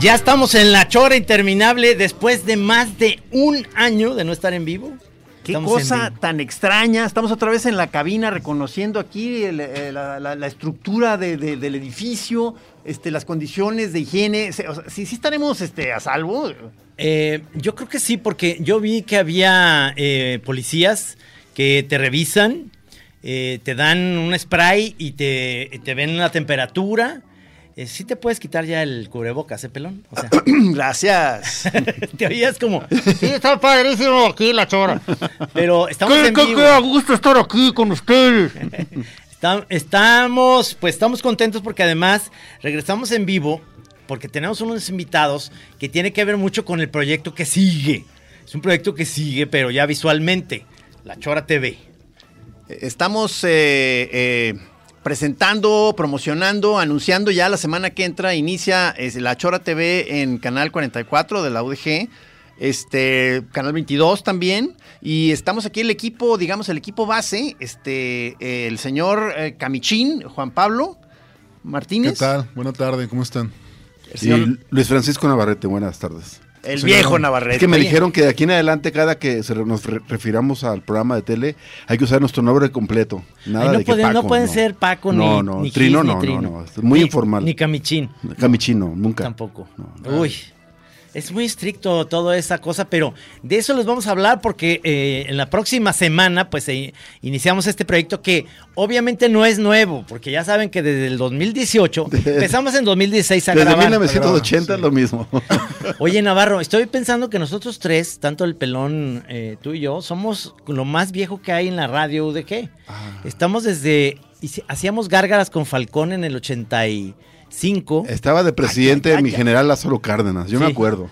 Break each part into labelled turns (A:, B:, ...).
A: Ya estamos en la chora interminable después de más de un año de no estar en vivo.
B: Qué
A: Estamos
B: cosa tan extraña. Estamos otra vez en la cabina reconociendo aquí el- eh, la, la- la estructura de- de- del edificio, este, las condiciones de higiene. O sea, sí, sí estaremos este, a salvo.
A: Eh, yo creo que sí, porque yo vi que había eh, policías que te revisan, eh, te dan un spray y te, te ven la temperatura. Eh, sí te puedes quitar ya el cubrebocas, ¿eh, pelón? O sea,
B: Gracias.
A: te oías como...
B: Sí, está padrísimo aquí la chora.
A: Pero estamos en vivo.
B: gusto estar aquí con ustedes.
A: Estamos, pues estamos contentos porque además regresamos en vivo porque tenemos unos invitados que tiene que ver mucho con el proyecto que sigue. Es un proyecto que sigue, pero ya visualmente. La Chora TV.
B: Estamos eh, eh, presentando, promocionando, anunciando ya la semana que entra. Inicia es, la Chora TV en Canal 44 de la UDG. Este, Canal 22 también. Y estamos aquí el equipo, digamos, el equipo base. Este, eh, el señor eh, Camichín, Juan Pablo Martínez.
C: ¿Qué tal? Buenas tardes, ¿cómo están?
B: Señor-
C: Y Luis Francisco Navarrete, buenas tardes.
B: El
C: Señor,
B: viejo Navarrete.
C: Es que me
B: Oye,
C: dijeron que de aquí en adelante, cada que se re- nos re- refiramos al programa de tele, hay que usar nuestro nombre completo. Nada
A: Ay, no,
C: de que
A: pueden, no
C: Paco,
A: pueden ser Paco ni,
C: No, no,
A: ni
C: Trino
A: Gis, ni
C: no,
A: Trino.
C: no, no, es muy
A: Ni-
C: informal.
A: Ni Camichín.
C: Camichino, nunca.
A: Tampoco.
C: No.
A: Uy. Es muy estricto toda esa cosa, pero de eso les vamos a hablar porque eh, en la próxima semana pues eh, iniciamos este proyecto que obviamente no es nuevo, porque ya saben que desde el 2018, empezamos en 2016 a
C: Desde
A: grabar.
C: 1980 es lo mismo.
A: Oye Navarro, estoy pensando que nosotros tres, tanto el pelón, eh, tú y yo, somos lo más viejo que hay en la radio UDG.
C: Ah.
A: Estamos desde, hacíamos gárgaras con Falcón en el 85.
C: Estaba de presidente
A: Ay, ay,
C: mi general Lázaro Cárdenas, yo me acuerdo.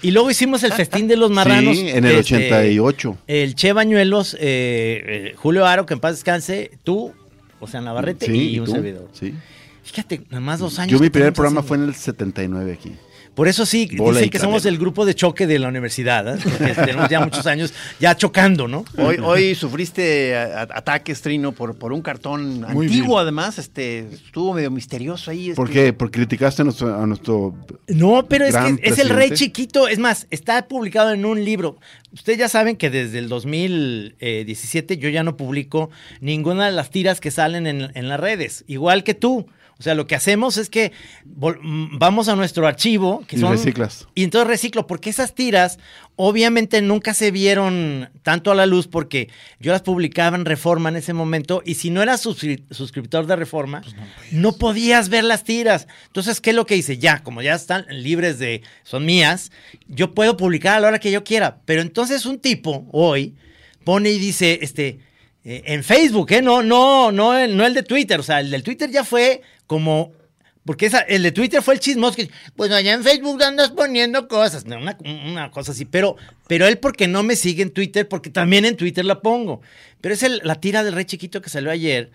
A: Y luego hicimos el festín de los marranos.
C: Sí, en el
A: desde
C: 88.
A: El Che Bañuelos, eh, eh, Julio Aro, que en paz descanse, tú, o sea, Navarrete
C: Sí,
A: y un
C: tú,
A: servidor.
C: Sí.
A: Fíjate, nada más dos años.
C: Yo mi primer programa
A: haciendo.
C: fue en el 79 aquí.
A: Por eso sí,
C: Bola
A: dicen que somos el grupo de choque de la universidad, ¿eh? porque tenemos ya muchos años ya chocando, ¿no?
B: Hoy, hoy sufriste a- a- ataques, Trino, por, por un cartón
C: Muy
B: antiguo,
C: bien.
B: además. Este, estuvo medio misterioso ahí. este.
C: ¿Por qué? Porque criticaste a nuestro, a nuestro
A: No, pero es que es el rey chiquito. Es más, está publicado en un libro. Ustedes ya saben que desde el 2017 yo ya no publico ninguna de las tiras que salen en, en las redes, igual que tú. O sea, lo que hacemos es que mm, vamos a nuestro archivo. Que
C: Y
A: son,
C: reciclas.
A: Y entonces reciclo, porque esas tiras obviamente nunca se vieron tanto a la luz porque yo las publicaba en Reforma en ese momento y si no eras suscri- suscriptor de Reforma,
C: Pues
A: no, podías ver las tiras. Entonces, ¿qué es lo que hice? Ya, como ya están libres de, son mías, yo puedo publicar a la hora que yo quiera. Pero entonces un tipo hoy pone y dice, este, eh, en Facebook, ¿eh? No, no, no, el, no el de Twitter. O sea, el del Twitter ya fue como. Porque esa, el de Twitter fue el chismoso que, pues allá en Facebook andas poniendo cosas, una, una cosa así, pero, pero él porque no me sigue en Twitter, porque también en Twitter la pongo. Pero es el- la tira del rey chiquito que salió ayer,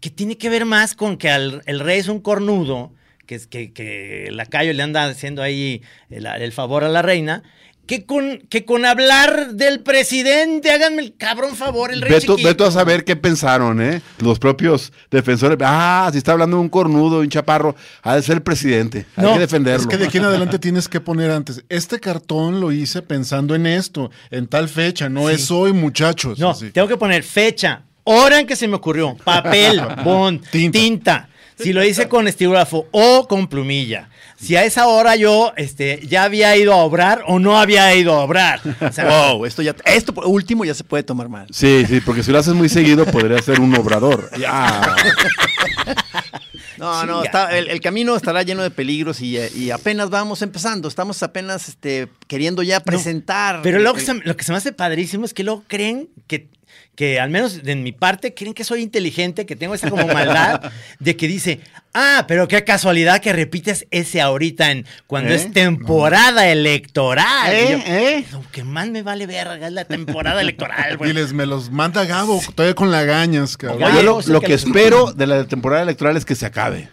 A: que tiene que ver más con que el rey es un cornudo, que, que, que lacayo le anda haciendo ahí el favor a la reina, que con, que con hablar del presidente, háganme el cabrón favor, el rey chiquito.
C: veto a saber qué pensaron, ¿eh? Los propios defensores. Ah, si está hablando de un cornudo, un chaparro, ha de ser el presidente. Hay
A: No,
C: que defenderlo.
D: Es que de aquí en adelante tienes que poner antes. Este cartón lo hice pensando en esto, en tal fecha, no es hoy, muchachos.
A: No,
D: así.
A: tengo que poner fecha, hora en que se me ocurrió, papel, bond, tinta.
D: Tinta.
A: Si lo hice con estilógrafo o con plumilla. Si a esa hora yo este, ya había ido a obrar o no había ido a obrar. O sea,
B: Wow, esto ya, esto por último ya se puede tomar mal.
C: Sí, sí, porque si lo haces muy seguido podría ser un obrador. Ya.
B: No, no, está, el, el camino estará lleno de peligros y, y apenas vamos empezando. Estamos apenas este, queriendo ya presentar.
A: Pero luego
B: Eh,
A: se- lo que se me hace padrísimo es que luego creen que, que al menos de mi parte, creen que soy inteligente, que tengo esa como maldad de que dice, ah, pero qué casualidad que repites ese ahorita en cuando
C: ¿Eh?
A: es temporada electoral.
C: ¿Eh?
A: Y yo,
C: ¿Eh?
A: Lo que más me vale verga es la temporada electoral, güey.
D: Diles, me los manda Gabo, todavía con lagañas, cabrón.
A: Oye,
C: Yo lo,
A: sí
C: lo
A: que
C: espero de la temporada electoral es que se acabe.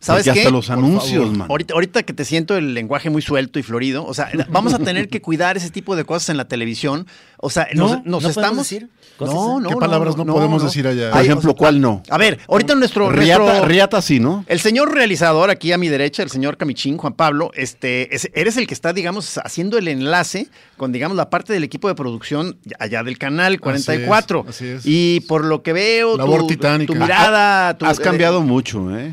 B: ¿Sabes
C: Porque
B: qué?
C: hasta los anuncios, man.
B: Ahorita, ahorita que te siento el lenguaje muy suelto y florido, o sea, vamos a tener que cuidar ese tipo de cosas en la televisión. O sea,
A: No,
B: nos, nos
A: no podemos
B: estamos.
A: decir cosas
B: no,
A: así.
B: no,
D: ¿Qué
B: no,
D: palabras no podemos decir allá?
C: Por ejemplo,
B: o sea,
C: ¿cuál no?
B: A ver, ahorita nuestro.
C: Riata,
B: nuestro-
C: Riata sí, ¿no?
B: El señor realizador aquí a mi derecha, el señor Camichín, Juan Pablo, este, es- eres el que está, digamos, haciendo el enlace con, digamos, la parte del equipo de producción allá del canal 44.
D: así es.
B: Y por lo que veo,
D: Labor
B: tu,
D: titánica.
B: tu mirada... tu-
C: Has cambiado mucho, ¿eh?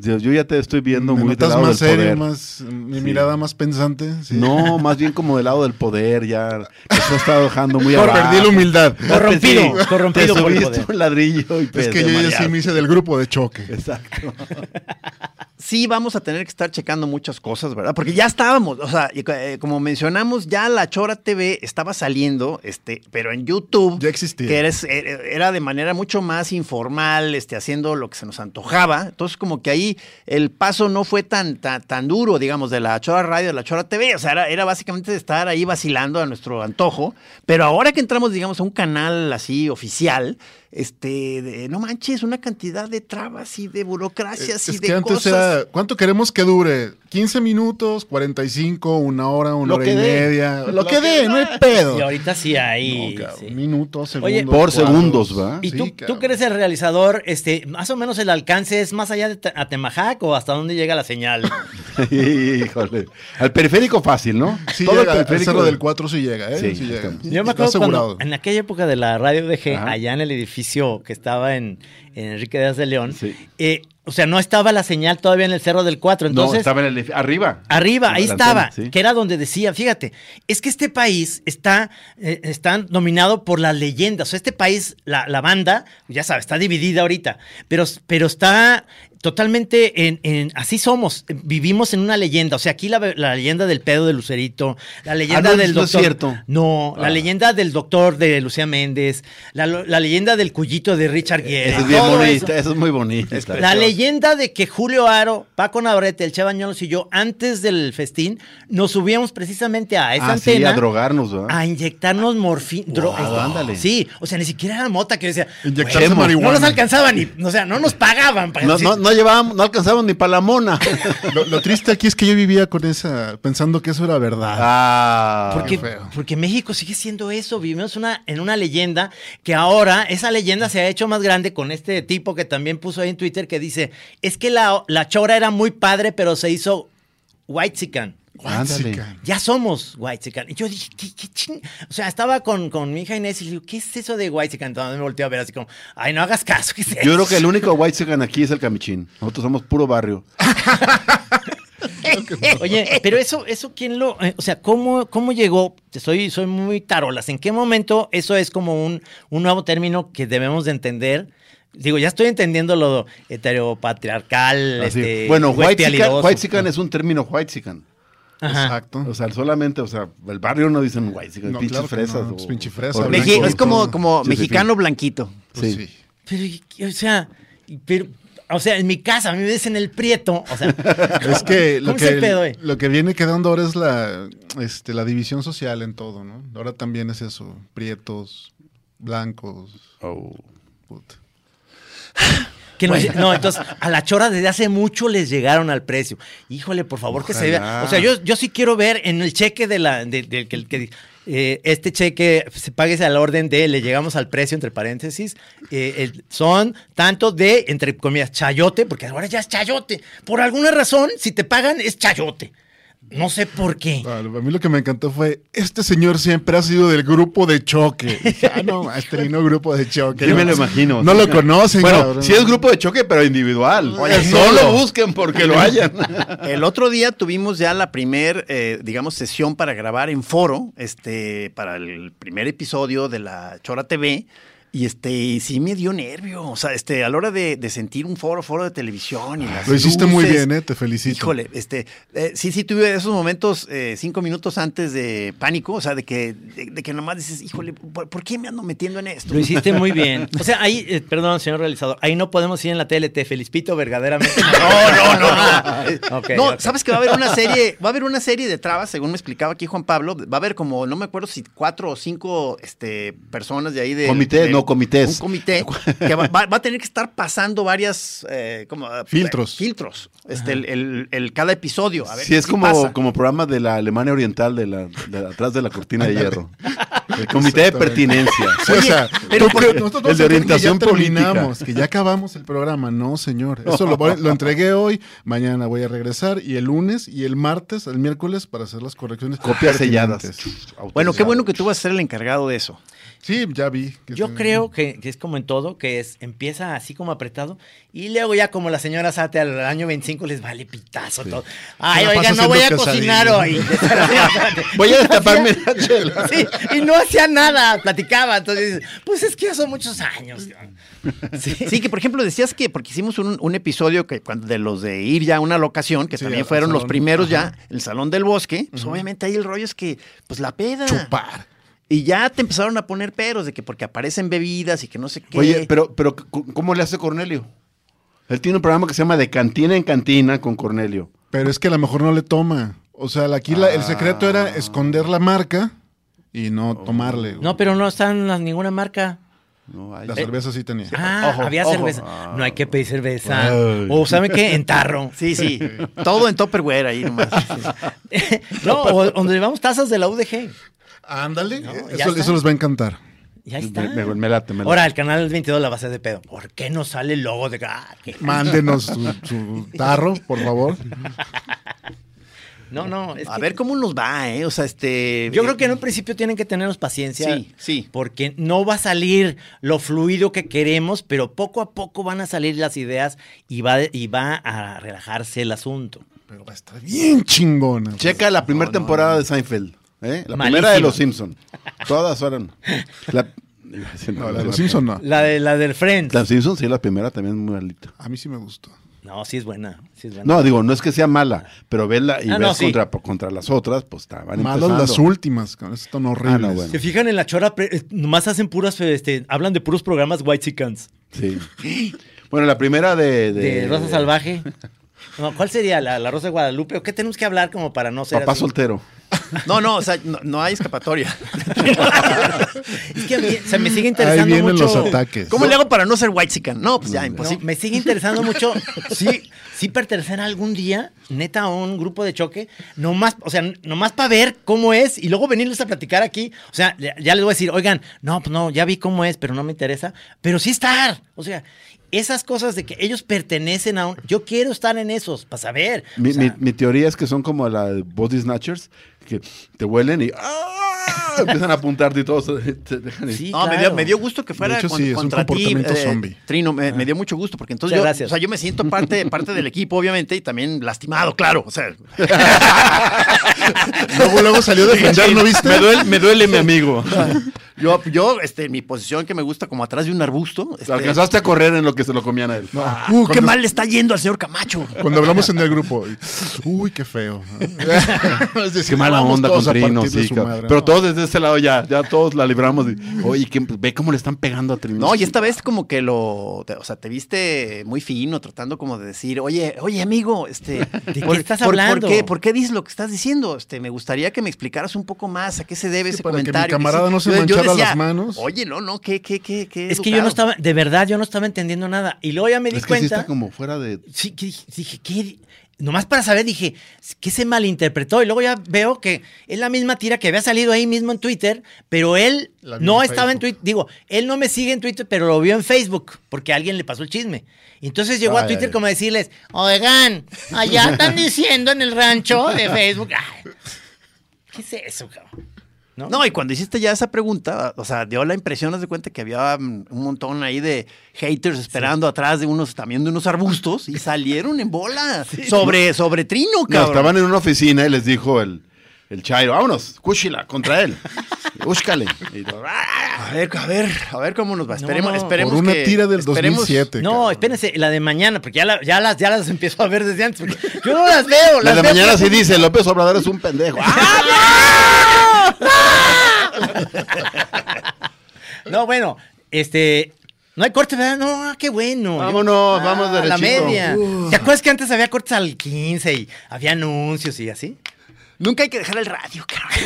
C: Dios, Yo ya te estoy viendo
D: Me
C: muy del
D: notas
C: lado
D: más
C: del
D: serio,
C: poder.
D: más, mi
C: Sí.
D: mirada más pensante. sí.
C: No, más bien como del lado del poder, ya. Eso está dejando muy
D: Por-
C: abajo.
D: Perdí la humildad.
A: Corrompido,
C: Sí,
A: corrompido
C: te
A: por el poder.
C: un ladrillo y
D: Es
C: pues,
D: que yo ya sí me hice del grupo de choque.
C: Exacto.
B: sí vamos a tener que estar checando muchas cosas, ¿verdad? Porque ya estábamos, o sea, eh, como mencionamos, ya la Chora TV estaba saliendo, este, pero en YouTube.
D: Ya existía.
B: Que eres- era, era de manera mucho más informal, este, haciendo lo que se nos antojaba. Entonces, como que ahí el paso no fue tan, tan, duro, digamos, de la Chora Radio a la Chora TV. O sea, era, era básicamente estar ahí vacilando a nuestro antojo. Pero ahora que entramos, digamos, a un canal así oficial, este, de- no manches, una cantidad de trabas y de burocracias y
D: Es
B: de
D: que antes
B: cosas.
D: era, ¿cuánto queremos que dure? ¿15 minutos, 45, una hora, una
C: Lo
D: hora
C: que
D: y media? Lo,
C: Lo
D: que
C: que
D: dé, no hay pedo.
A: Y ahorita sí hay.
D: No, cabrón,
A: sí.
D: Minutos, segundos.
A: Oye,
C: Por
D: cuadros.
C: segundos, ¿va?
A: Y
D: Sí,
A: tú, tú que eres el realizador, este, más o menos el alcance es más allá de Te- Atemajac o hasta dónde llega la señal.
C: Híjole. Al periférico fácil, ¿no?
D: Sí
C: Todo
D: llega,
C: el periférico
D: del 4 sí llega, ¿eh?
C: Sí,
D: Sí, llega.
A: Yo me acuerdo cuando en aquella época de la radio DG,
C: Ajá.
A: allá en el edificio que estaba en, en Enrique Díaz de León,
C: Sí.
A: eh, o sea, no estaba la señal todavía en el Cerro del 4,
C: no,
A: entonces...
C: estaba en el arriba.
A: Arriba, ahí estaba,
C: antena, sí.
A: que era donde decía, fíjate, es que este país está, eh, está dominado por las leyendas. O sea, este país, la, la banda, ya sabes, está dividida ahorita, pero, pero está totalmente en, en- así somos, eh, vivimos en una leyenda. O sea, aquí la, la leyenda del pedo de Lucerito, la leyenda
C: no,
A: del
C: no es
A: doctor.
C: cierto.
A: No, la
C: Ah.
A: leyenda del doctor de Lucía Méndez, la, la leyenda del cuyito de Richard Gere.
C: Eso es bien
A: todo
C: bonita,
A: eso.
C: eso es muy bonito.
A: La leyenda de que Julio Aro, Paco Navarrete, el Che Bañuelos y yo, antes del festín, nos subíamos precisamente a esa
C: Ah, sí, a drogarnos, ¿verdad?
A: a inyectarnos morfina.
C: Wow, ándale.
A: Sí, o sea, ni siquiera era mota que decía.
D: Inyectarse
A: "Güey,
D: marihuana".
A: No nos alcanzaban ni, o sea, no nos pagaban. para
C: No,
A: decir-
C: no, no llevábamos, no alcanzábamos ni para la mona.
D: Lo, lo triste aquí es que yo vivía con esa, pensando que eso era verdad.
C: Ah,
A: Porque,
D: feo.
A: porque México sigue siendo eso, vivimos una, en una leyenda que ahora esa leyenda se ha hecho más grande con este tipo que también puso ahí en Twitter que dice, es que la, la chora era muy padre, pero se hizo white
C: ándale.
D: Chica.
A: Ya somos white Y yo dije, ¿qué, qué ching? O sea, estaba con, con mi hija Inés y le digo, ¿qué es eso de white Entonces me volteó a ver así como, ay, no hagas caso. ¿qué es
C: Yo creo
A: eso?"
C: que el único white segan aquí es el camichín. Nosotros somos puro barrio.
A: Oye, pero eso, eso quién lo, eh, o sea, ¿cómo, cómo llegó? Soy, soy muy tarolas. ¿En qué momento eso es como un, un nuevo término que debemos de entender? Digo, ya estoy entendiendo lo heteropatriarcal, este,
C: bueno, white whitezican es un término whitezican.
A: Ajá.
D: Exacto.
C: O sea, solamente, o sea, el barrio no dicen whitezican,
D: No,
C: pinches
D: claro
C: fresas.
D: no,
C: o-
D: pinche fresa,
C: o
D: blanco.
B: Es como, como
C: Sí,
B: mexicano blanquito.
D: Pues
C: sí.
A: Pero, o sea, pero, o sea, en mi casa, a mí me dicen el prieto, o sea,
D: Es que lo
A: ¿Cómo es el
D: que,
A: pedo, eh?
D: lo que viene quedando ahora es la, este, la división social en todo, ¿no? Ahora también es eso, prietos, blancos.
C: Oh.
D: puta.
A: Que nos- no, entonces a la chora desde hace mucho les llegaron al precio. Híjole, por favor que se vea. O sea, yo, yo sí quiero ver en el cheque de la, de, de- que, que, eh, este cheque se pague al orden de, le llegamos al precio entre paréntesis, eh, el- son tanto de, entre comillas, chayote, porque ahora ya es chayote. Por alguna razón, si te pagan, es chayote. No sé por qué.
D: Ah, A mí lo que me encantó fue, este señor siempre ha sido del grupo de choque. Ah, no, este vino grupo de choque. No,
C: me lo imagino.
D: No
C: sí.
D: lo conocen,
C: Bueno,
D: cabrón.
C: sí es grupo de choque, pero individual.
D: Oye,
C: no
D: solo.
C: lo busquen porque lo hayan.
B: El otro día tuvimos ya la primer, eh, digamos, sesión para grabar en foro, este, para el primer episodio de la Chora TV. Y este, y sí me dio nervio. O sea, este, a la hora de, de sentir un foro, foro de televisión y las
D: Lo hiciste muy bien, ¿eh? Te felicito.
B: Híjole, este, eh, sí, sí tuve esos momentos eh, cinco minutos antes de pánico, o sea, de que, de, de que nomás dices, híjole, ¿por, por qué me ando metiendo en esto?
A: Lo hiciste muy bien. O sea, ahí, eh, perdón, señor realizador, ahí no podemos ir en la TLT. Felispito, verdaderamente.
B: No, no, no, no. Sabes que va a haber una serie, va a haber una serie de trabas, según me explicaba aquí Juan Pablo, va a haber como, no me acuerdo si cuatro o cinco este, personas de ahí de.
C: Comité,
B: de-
C: no, comités.
B: Un comité que va, va- a tener que estar pasando varias eh, como, eh,
D: Filtros.
B: filtros. Este, el, el- el- cada episodio. A ver
C: Sí, es como,
B: pasa.
C: como programa de la Alemania Oriental, de la, de atrás de la cortina de hierro. El comité de pertinencia.
D: Sí, o sea,
B: pero
D: tú-
B: porque-
D: nosotros
C: el de
D: que
C: orientación
D: ya terminamos,
C: política.
D: que ya acabamos el programa. No, señor. Eso lo, voy- lo entregué hoy, mañana voy a regresar y el lunes y el martes, el miércoles para hacer las correcciones.
C: Copias selladas.
B: Bueno, qué bueno que tú vas a ser el encargado de eso.
D: Sí, ya vi. que
A: Yo creo que, que es como en todo, que es empieza así como apretado y luego ya como la señora Sate al año 25 les vale pitazo todo. Ay, oiga, no voy a cocinar hoy.
C: Voy a destaparme la chela.
A: Sí, y no hacía nada, platicaba. Entonces, pues es que ya son muchos años. Sí.
B: Sí, que por ejemplo decías que, porque hicimos un, un episodio que cuando de los de ir ya a una locación, que
D: Sí,
B: también fueron los primeros
D: Ajá.
B: ya, el Salón del Bosque, pues obviamente ahí el rollo es que, pues la peda.
D: Chupar.
B: Y ya te empezaron a poner peros de que porque aparecen bebidas y que no sé qué.
C: Oye, pero, pero ¿cómo le hace Cornelio? Él tiene un programa que se llama De Cantina en Cantina con Cornelio.
D: Pero es que a lo mejor no le toma. O sea, aquí la- el secreto era esconder la marca y no tomarle. güey.
A: No, pero no están las- ninguna marca.
C: No, ay,
D: La cerveza sí tenía.
A: Ah,
B: Ojo,
A: había
B: ojo.
A: cerveza. No hay que pedir cerveza. O ¿saben qué? En tarro.
B: Sí, sí. Todo en Tupperware ahí nomás.
A: no, o donde llevamos tazas de la UDG.
D: Ándale. eso, les va a encantar.
A: Ya está.
C: me, me- me late, me late.
A: Ahora, el canal 22 la base de pedo. ¿Por qué no sale el logo de ah, qué-
D: Mándenos su, su tarro, por favor.
A: No, no. es
B: A
A: que-
B: ver cómo nos va, ¿eh? O sea, este.
A: Yo creo que en un principio tienen que tenernos paciencia.
B: Sí, sí.
A: Porque no va a salir lo fluido que queremos, pero poco a poco van a salir las ideas y va, y va a relajarse el asunto.
D: Pero va a estar bien chingona.
C: Checa la primera temporada de Seinfeld. ¿eh? La
A: Malísima.
C: primera de Los Simpson. Todas fueron. La,
D: No, la de los Simpson no.
A: La de la del Friends.
C: Los Simpson, sí, la primera también es muy malita.
D: A mí sí me gustó.
A: No, sí es buena. Sí es buena.
C: No, digo, no es que sea mala, pero verla y
A: Ah,
C: ves
A: no, sí.
C: contra, contra las otras, pues estaban
D: Malas
C: empezando.
D: las últimas, con están horribles.
C: Ah, no, bueno.
A: Se fijan en la chora, pre- eh, nomás hacen puras, este, hablan de puros programas White Chickens.
C: Sí. Bueno, la primera de...
A: De, Rosa Salvaje. No, ¿Cuál sería? ¿La, la Rosa de Guadalupe? ¿O qué tenemos que hablar como para no ser
C: Papá
A: así?
C: soltero.
B: No, no, o sea, no, no hay escapatoria.
A: Es que a mí se me sigue
D: Ahí
A: interesando
D: vienen
A: mucho.
D: los ataques.
B: ¿Cómo le hago para no ser white No, pues ya,
A: No,
B: imposible.
A: me sigue interesando mucho. Sí, sí pertenecer algún día, neta, a un grupo de choque, nomás, o sea, nomás para ver cómo es y luego venirles a platicar aquí. O sea, ya ya les voy a decir, oigan, no, pues no, ya vi cómo es, pero no me interesa. Pero sí estar. O sea, esas cosas de que ellos pertenecen a un. Yo quiero estar en esos, para saber.
C: Mi,
A: O sea,
C: mi- mi teoría es que son como la de Body Snatchers, que te huelen y... ¡ah! Empiezan a apuntarte y todos te dejan ir.
A: Sí,
B: No, me, dio,
A: claro.
B: me dio gusto que fuera
D: De hecho,
B: con-
D: sí, es un
B: contra ti,
D: comportamiento
B: eh,
D: zombie.
B: Trino, me, me dio mucho gusto, porque entonces
A: Muchas
B: yo,
A: gracias.
B: o sea, yo me siento parte, parte del equipo, obviamente, y también lastimado, claro. O sea,
D: Luego, luego salió a defender, ¿no viste?
C: Me duele, me duele mi amigo.
B: yo, yo, este, en mi posición que me gusta como atrás de un arbusto. este,
C: Alcanzaste a correr en lo que se lo comían a él.
B: ah,
D: Uh,
B: qué mal le está yendo al señor Camacho.
D: Cuando hablamos en el grupo, uy, qué feo. Es decir,
C: Qué mala onda con
D: todos
C: Trino, sí. Pero
D: ¿no?
C: Todos desde ese lado ya, ya todos la libramos. y, Oye, ¿qué- ve cómo le están pegando a Trino.
B: No, y esta vez como que lo, te- o sea, te viste muy fino, tratando como de decir, oye, oye, amigo, este,
A: qué estás hablando?
B: ¿por qué, por qué dices lo que estás diciendo? Este, me gustaría que me explicaras un poco más a qué se debe
D: Sí,
B: ese
D: para que mi
B: comentario.
D: camarada no se
B: Yo- yo
D: manchara
B: decía,
D: las manos.
B: Oye, no, no, qué, qué, qué, qué
A: Es que yo no
B: educado".
A: estaba, de verdad, yo no estaba entendiendo nada. Y luego ya me di
C: Es que sí
A: cuenta.
C: está como fuera de.
A: Sí, que dije, dije, ¿qué? Nomás para saber, dije, ¿qué se malinterpretó? Y luego ya veo que es la misma tira que había salido ahí mismo en Twitter, pero él no estaba en. Twitter. Digo, él no me sigue en Twitter, pero lo vio en Facebook, porque alguien le pasó el chisme. Y entonces llegó a Twitter
D: ay.
A: como a decirles, oigan, allá están diciendo en el rancho de Facebook. Ay, ¿Qué es eso, cabrón? ¿No?
B: No, y cuando hiciste ya esa pregunta, o sea, dio la impresión, de cuenta que había mm, un montón ahí de haters esperando atrás de unos, también de unos arbustos y salieron en bola sobre, sobre Trino,
C: No,
B: cabrón.
C: estaban en una oficina y les dijo el, el Chairo, vámonos, cúchila, contra él. Todo, "Ah".
B: A ver, a ver, a ver cómo nos va. Esperemos,
A: no.
B: esperemos
D: Por una
B: que-
D: tira del
B: esperemos-
D: 2007.
A: No,
D: cabrón.
A: espérense, la de mañana, porque ya, la- ya, las, ya las empiezo a ver desde antes. yo no las veo.
C: La
A: las
C: de
A: veo
C: mañana sí dice, López Obrador es un pendejo. ¡Ah!
A: No, bueno, este. No hay corte, ¿verdad? No, qué bueno.
C: Vámonos, vamos
A: a la
C: derechito.
A: media. ¿Te acuerdas que antes había cortes al 15 y había anuncios y así?
B: Nunca hay que dejar el radio, cabrón.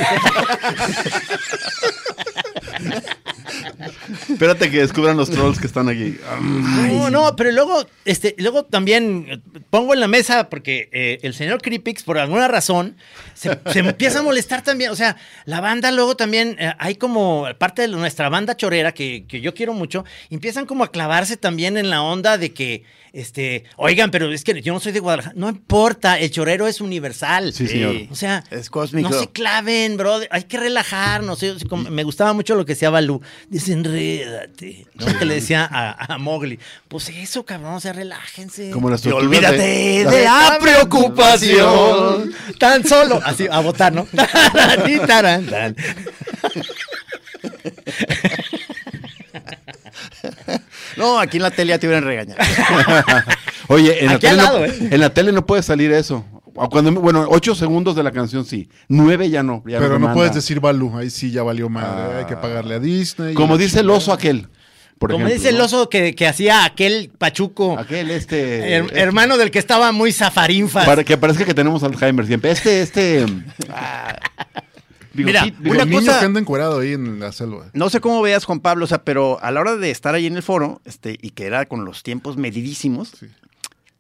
C: Espérate que descubran los trolls que están aquí.
A: No, no, pero luego, este, luego también pongo en la mesa porque eh, el señor Creepix, por alguna razón, se, se empieza a molestar también. O sea, la banda luego también, eh, hay como parte de nuestra banda chorera que, que yo quiero mucho, empiezan como a clavarse también en la onda de que, este, oigan, pero es que yo no soy de Guadalajara. No importa, el chorero es universal.
C: Sí, señor.
A: O sea,
B: Es cósmico.
A: no se claven, bro. Hay que relajarnos. Me gustaba mucho lo que decía Balú. Desenrédate. ¿no? Que le decía a, a Mowgli. Pues eso, cabrón. O sea, relájense.
C: Como las
B: Y olvídate
C: de-
B: de la preocupación.
A: Tan solo. Así, a votar, ¿no? Tarán, tarán, tarán.
B: No, aquí en la tele ya te hubieran regañado.
C: Oye, en la,
A: Aquí
C: tele
A: al
C: no,
A: lado, ¿eh?
C: en la tele no puede salir eso. O Cuando, bueno, ocho segundos de la canción sí. Nueve ya no. ya
D: Pero no
C: manda.
D: puedes decir Balú, ahí sí ya valió madre.
C: Ah.
D: Hay que pagarle a Disney.
C: Como dice el oso aquel. Por
A: Como
C: ejemplo,
A: dice el oso que, que hacía aquel pachuco.
C: Aquel, este.
A: her- hermano del que estaba muy zafarinfas.
C: Para que parezca que tenemos Alzheimer siempre. Este, este. ah,
B: Mira, una cosa-
D: que anda encuerado ahí en la selva.
B: No sé cómo veas, Juan Pablo, o sea, pero a la hora de estar ahí en el foro, este, y que era con los tiempos medidísimos,
D: Sí.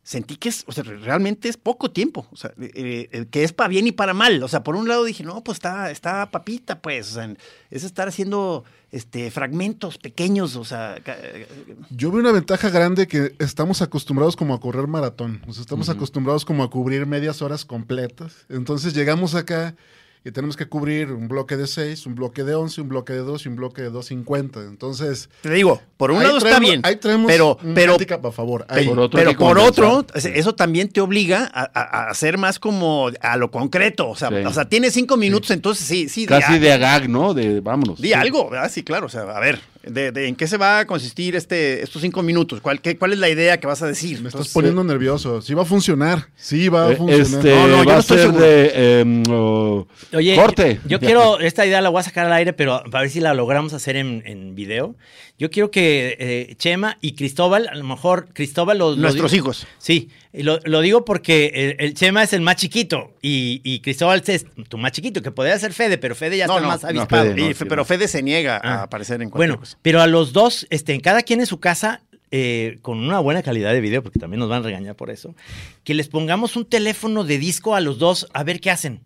B: sentí que es, o sea, realmente es poco tiempo, o sea, eh, eh, que es para bien y para mal. O sea, por un lado dije, no, pues está, está papita, pues, o sea, es estar haciendo este, fragmentos pequeños, o sea, eh,
D: Yo veo una ventaja grande que estamos acostumbrados como a correr maratón. O sea, estamos acostumbrados como a cubrir medias horas completas. Entonces llegamos acá y tenemos que cubrir un bloque de 6, un bloque de 11, un bloque de 2 y un bloque de 2.50. Entonces,
B: te digo, por un lado está bien,
D: Ahí traemos
B: pero, pero,
D: a favor. Ahí.
C: Por otro
B: pero por otro, es- eso también te obliga a, a- a hacer más como a lo concreto. O sea,
C: Sí.
B: o sea tienes cinco minutos, entonces sí, sí.
C: Casi de agag, ¿no? De vámonos.
B: Di
C: Sí.
B: algo, ¿verdad? Sí, claro. O sea, a ver, de, de- ¿en qué se va a consistir este, estos cinco minutos? ¿Cuál, qué- ¿Cuál es la idea que vas a decir?
D: Me estás
B: Entonces,
D: poniendo nervioso. Sí va a funcionar. Sí va a
C: Eh,
D: funcionar.
C: Este,
B: No, no, yo
C: va
B: no
C: a
B: estoy
C: ser
B: seguro.
C: de em, oh,
A: Oye,
C: corte.
A: yo quiero, esta idea la voy a sacar al aire, pero para ver si la logramos hacer en, en video. Yo quiero que eh, Chema y Cristóbal, a lo mejor Cristóbal los...
B: Nuestros hijos.
A: Sí, lo, lo digo porque el, el Chema es el más chiquito y, y Cristóbal es tu más chiquito, que podría ser Fede, pero Fede ya
B: No,
A: está
B: no,
A: más
B: no,
A: avispado.
C: Fede,
B: Y
C: no,
B: Fe-
C: sí,
B: pero. Fede se niega
A: Ah.
B: a aparecer en cualquier
A: Bueno,
B: cosa.
A: pero a los dos, este, cada quien en su casa, eh, con una buena calidad de video, porque también nos van a regañar por eso, que les pongamos un teléfono de disco a los dos a ver qué hacen.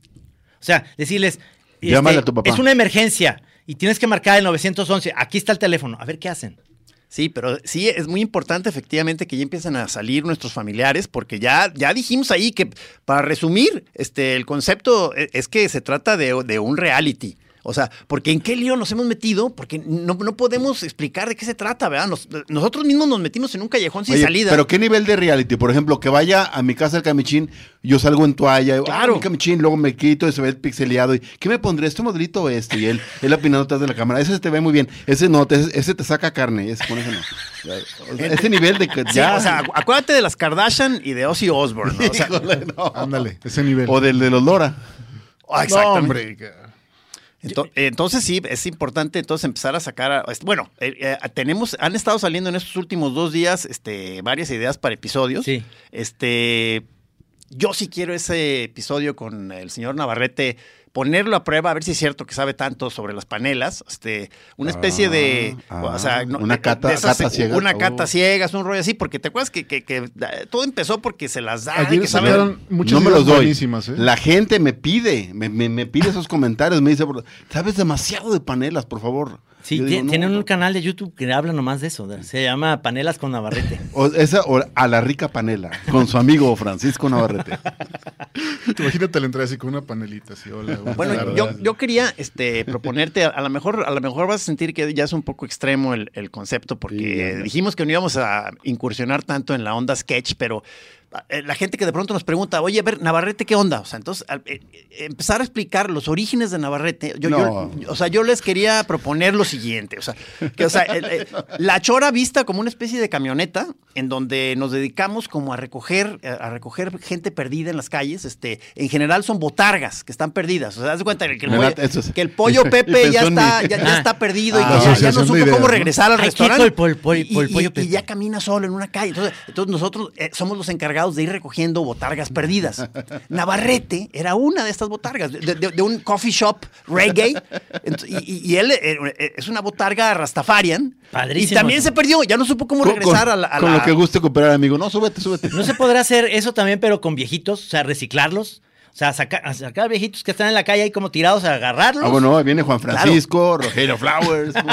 A: O sea, decirles, este,
C: a tu papá.
A: es una emergencia y tienes que marcar el 911, aquí está el teléfono, a ver qué hacen.
B: Sí, pero sí es muy importante efectivamente que ya empiecen a salir nuestros familiares, porque ya, ya dijimos ahí que, para resumir, este, el concepto e- es que se trata de, de un reality. O sea, porque en qué lío nos hemos metido, porque no, no podemos explicar de qué se trata, ¿verdad? Nos- nosotros mismos nos metimos en un callejón sin
C: Oye,
B: salida.
C: Pero qué nivel de reality, por ejemplo, que vaya a mi casa el camichín, yo salgo en toalla,
B: Claro.
C: claro, mi camichín, luego me quito y se ve pixeleado y ¿qué me pondré? ¿Este modelito o este? Y él, él opinando atrás de la cámara, ese te ve muy bien, ese no, te- ese te saca carne, ese, con ese no. O sea, ese nivel de
B: Sí,
C: ya,
B: o sea, acu- acuérdate de las Kardashian y de Ozzy Osbourne, ¿no? O sea,
C: Híjole, no.
D: Ándale, ese nivel.
C: O del de los Lora.
B: ah,
D: No,
B: exactamente.
D: hombre.
B: Ento- entonces sí, es importante entonces empezar a sacar, a- bueno, eh, eh, tenemos, han estado saliendo en estos últimos dos días, este, varias ideas para episodios.
A: Sí.
B: Este, yo sí quiero ese episodio con el señor Navarrete ponerlo a prueba a ver si es cierto que sabe tanto sobre las panelas, este, una especie de,
C: Ah,
B: o sea,
C: ah,
B: no,
C: una cata-
B: de esas-
C: cata ciegas.
B: una cata
C: Oh.
B: ciegas, un rollo así, porque te acuerdas que, que- que, todo empezó porque se las dan,
D: Ayer
B: que saben-
C: no me los doy.
D: buenísimas, ¿eh?
C: La gente me pide, me, me- me pide esos comentarios, me dice, sabes demasiado de panelas, por favor.
A: Sí,
C: digo, no,
A: tienen
C: no.
A: un canal de YouTube que habla nomás de eso. de- Se llama Panelas con Navarrete.
C: O esa, o a la rica panela, con su amigo Francisco Navarrete.
D: Imagínate la entrada así con una panelita así, hola.
B: Bueno, yo, yo quería este, proponerte, a, a lo mejor, a lo mejor vas a sentir que ya es un poco extremo el, el concepto, porque dijimos que no íbamos a incursionar tanto en la onda sketch, pero la gente que de pronto nos pregunta, oye, a ver, Navarrete, ¿qué onda? O sea, entonces, al- eh, eh, empezar a explicar los orígenes de Navarrete, yo, o sea, yo les quería proponer lo siguiente, o sea, que, o sea, el- el- la chora vista como una especie de camioneta en donde nos dedicamos como a recoger, eh, a recoger gente perdida en las calles, este, en general son botargas que están perdidas, o sea, haz de cuenta que el,
C: es-
B: que el pollo Pepe ya está, ya, ya está perdido y
D: Ah,
B: que ya- ya, no supo cómo regresar al
A: Ay,
B: restaurante.
A: Pol- pol-
B: y, ya camina solo en una calle. Entonces, entonces nosotros eh, somos los encargados de ir recogiendo botargas perdidas. Navarrete era una de estas botargas, de, de- de un coffee shop reggae. Y, y- y él eh, eh, es una botarga rastafarian.
A: Padrísimo
B: Y también se perdió, ya no supo cómo
C: Con-
B: regresar
C: con,
B: a la... a
C: con
B: la-
C: lo que guste cooperar, amigo. No, súbete, súbete.
A: ¿No se podrá hacer eso también, pero con viejitos? O sea, reciclarlos. O sea, saca- sacar viejitos que están en la calle ahí como tirados a agarrarlos.
C: Ah, bueno, viene Juan Francisco, Rogelio Flowers.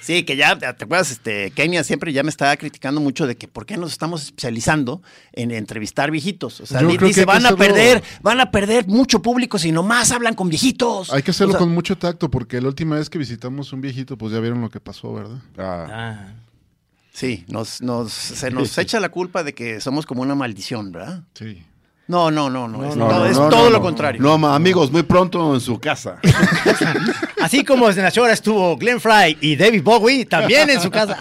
B: Sí, que ya, te acuerdas, este, Kenia siempre ya me estaba criticando mucho de que por qué nos estamos especializando en entrevistar viejitos. O sea,
D: Yo
B: dice,
D: que hay que
B: van a perder, van a perder mucho público si nomás hablan con viejitos.
D: Hay que hacerlo
B: O sea,
D: con mucho tacto porque la última vez que visitamos un viejito, pues ya vieron lo que pasó, ¿verdad?
C: Ah,
A: Ah.
B: Sí, nos, nos, se nos echa la culpa de que somos como una maldición, ¿verdad?
D: Sí.
B: No, no, no, no, es,
C: no,
B: todo-
C: no,
B: es
C: no,
B: todo
C: no,
B: lo
C: no.
B: contrario.
C: No, amigos, muy pronto en su casa.
A: Así como en la chora estuvo Glenn Fry y David Bowie, también en su casa.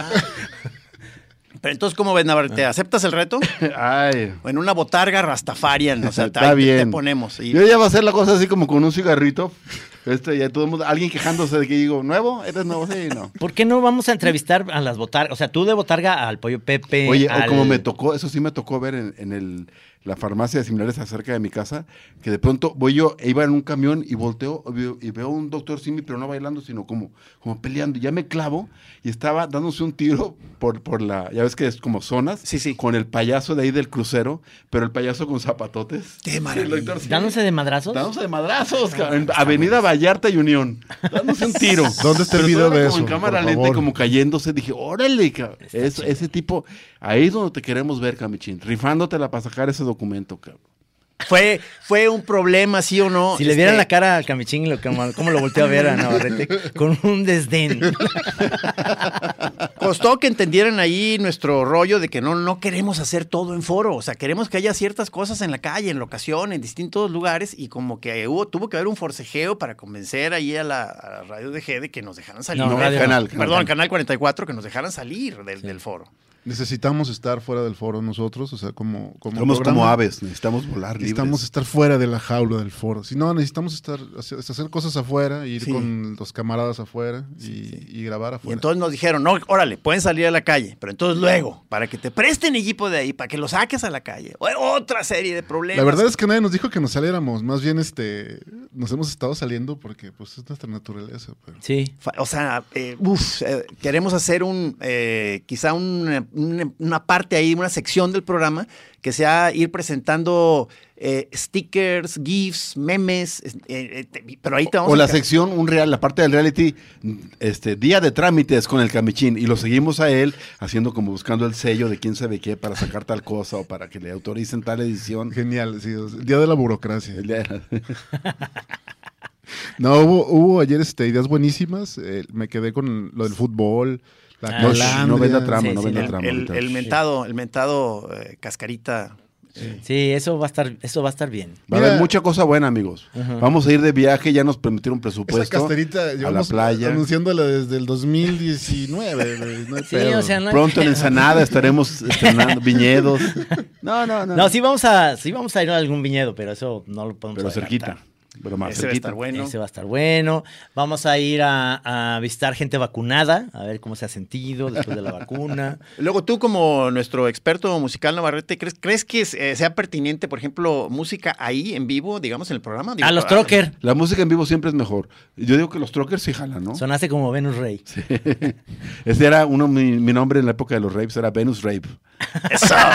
B: Pero entonces, ¿cómo ves, Navarrete? ¿Aceptas el reto?
C: Ay.
B: O en una botarga rastafarian, o sea,
C: Está
B: ahí te-
C: bien.
B: te ponemos. Y-
C: Yo ya va a ser la cosa así como con un cigarrito. Este, ya todo el mundo, alguien quejándose de que digo, ¿nuevo? ¿Eres nuevo? Sí, no.
A: ¿Por qué no vamos a entrevistar a las botargas? O sea, tú de botarga al pollo Pepe.
C: Oye, o como me tocó, eso sí me tocó ver en, en el, la farmacia de similares acerca de mi casa, que de pronto voy yo, e iba en un camión y volteo y veo, un doctor Simi, pero no bailando, sino como, como peleando. Ya me clavo y estaba dándose un tiro por, por la, ya ves que es como zonas,
B: Sí, sí.
C: con el payaso de ahí del crucero, pero el payaso con zapatotes.
B: ¡Qué maravilla!
C: El doctor Simi.
A: ¿Dándose de madrazos?
C: Dándose de madrazos, cabrón, en Avenida Vallarta y Unión. Dándose un tiro.
D: ¿Dónde está el video de
C: como
D: eso,
C: En cámara lenta como cayéndose. Dije, órale. Eso- ese tipo, ahí es donde te queremos ver, Camichín. Rifándotela para sacar ese documento, cabrón.
B: ¿Fue, ¿Fue un problema, sí o no?
A: Si le
B: Este,
A: vieran la cara al camichín, lo, cómo lo volteó a ver a Navarrete, con un desdén.
B: Costó que entendieran ahí nuestro rollo de que no, no queremos hacer todo en foro. O sea, queremos que haya ciertas cosas en la calle, en locación, en distintos lugares. Y como que hubo, tuvo que haber un forcejeo para convencer ahí a la, a la radio de G de que nos dejaran salir.
A: No, radio no.
C: Canal,
B: Perdón,
C: canal.
B: Canal 44, que nos dejaran salir del, del foro.
D: Necesitamos estar fuera del foro nosotros, o sea, como, como
C: Somos
D: programa,
C: como aves, necesitamos volar libres.
D: Necesitamos estar fuera de la jaula del foro. Si no, necesitamos estar hacer, hacer cosas afuera, ir
B: Sí.
D: con los camaradas afuera y, y grabar
B: Y
D: afuera.
B: entonces nos dijeron, no, órale, pueden salir a la calle, pero entonces luego, para que te presten equipo de ahí, para que lo saques a la calle. Otra serie de problemas.
D: la verdad es que nadie nos dijo que nos saliéramos, más bien este nos hemos estado saliendo porque pues es nuestra naturaleza. pero-
A: Sí.
B: O sea, eh, uf, eh, queremos hacer un, eh, quizá una, una- parte ahí, una sección del programa que sea ir presentando eh, stickers, GIFs, memes, es- eh, eh, pero ahí te vamos
C: O
B: a
C: la sección, un real, la parte del reality, este, día de trámites con el camichín, y lo seguimos a él haciendo como buscando el sello de quién sabe qué para sacar tal cosa o para que le autoricen tal edición.
D: Genial, sí, el día de la burocracia.
C: El día-
D: No, hubo, hubo ayer este, ideas buenísimas. eh, me quedé con lo del fútbol,
C: No, no ven la trama,
A: Sí,
C: no
A: sí,
C: ven la
A: el-
C: trama.
B: El, mentado, el mentado eh, cascarita.
A: Sí, eso va a estar, eso va a estar bien.
C: Va a haber mucha cosa buena, amigos. Vamos a ir de viaje, ya nos permitieron
D: Esa
C: presupuesto.
D: casterita,
C: a la playa.
D: anunciándola desde el 2019. güey, no hay
A: Sí,
D: pedo.
A: o sea, no hay
C: Pronto en
A: pedo.
C: Ensenada estaremos estrenando viñedos. No, no, no.
A: No, sí vamos a, sí vamos a ir a algún viñedo, pero eso no lo podemos
C: pero
A: adelantar.
C: cerquita. Pero más
B: Ese va a estar bueno.
A: Ese va a estar bueno. Vamos a ir a, a visitar gente vacunada, a ver cómo se ha sentido después de la vacuna.
B: Luego tú como nuestro experto musical Navarrete, ¿crees, crees que eh, sea pertinente, por ejemplo, música ahí en vivo, digamos, en el programa? Digo,
A: A los trocker.
C: La música en vivo siempre es mejor. Yo digo que los trockers sí jalan, ¿no?
A: Sonaste como Venus Rey.
C: Ese era uno, mi, mi nombre en la época de los rapes, era Venus Rape.
B: Eso.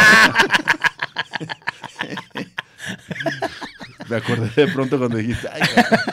C: Me acordé de pronto cuando dijiste, ay, cabrón.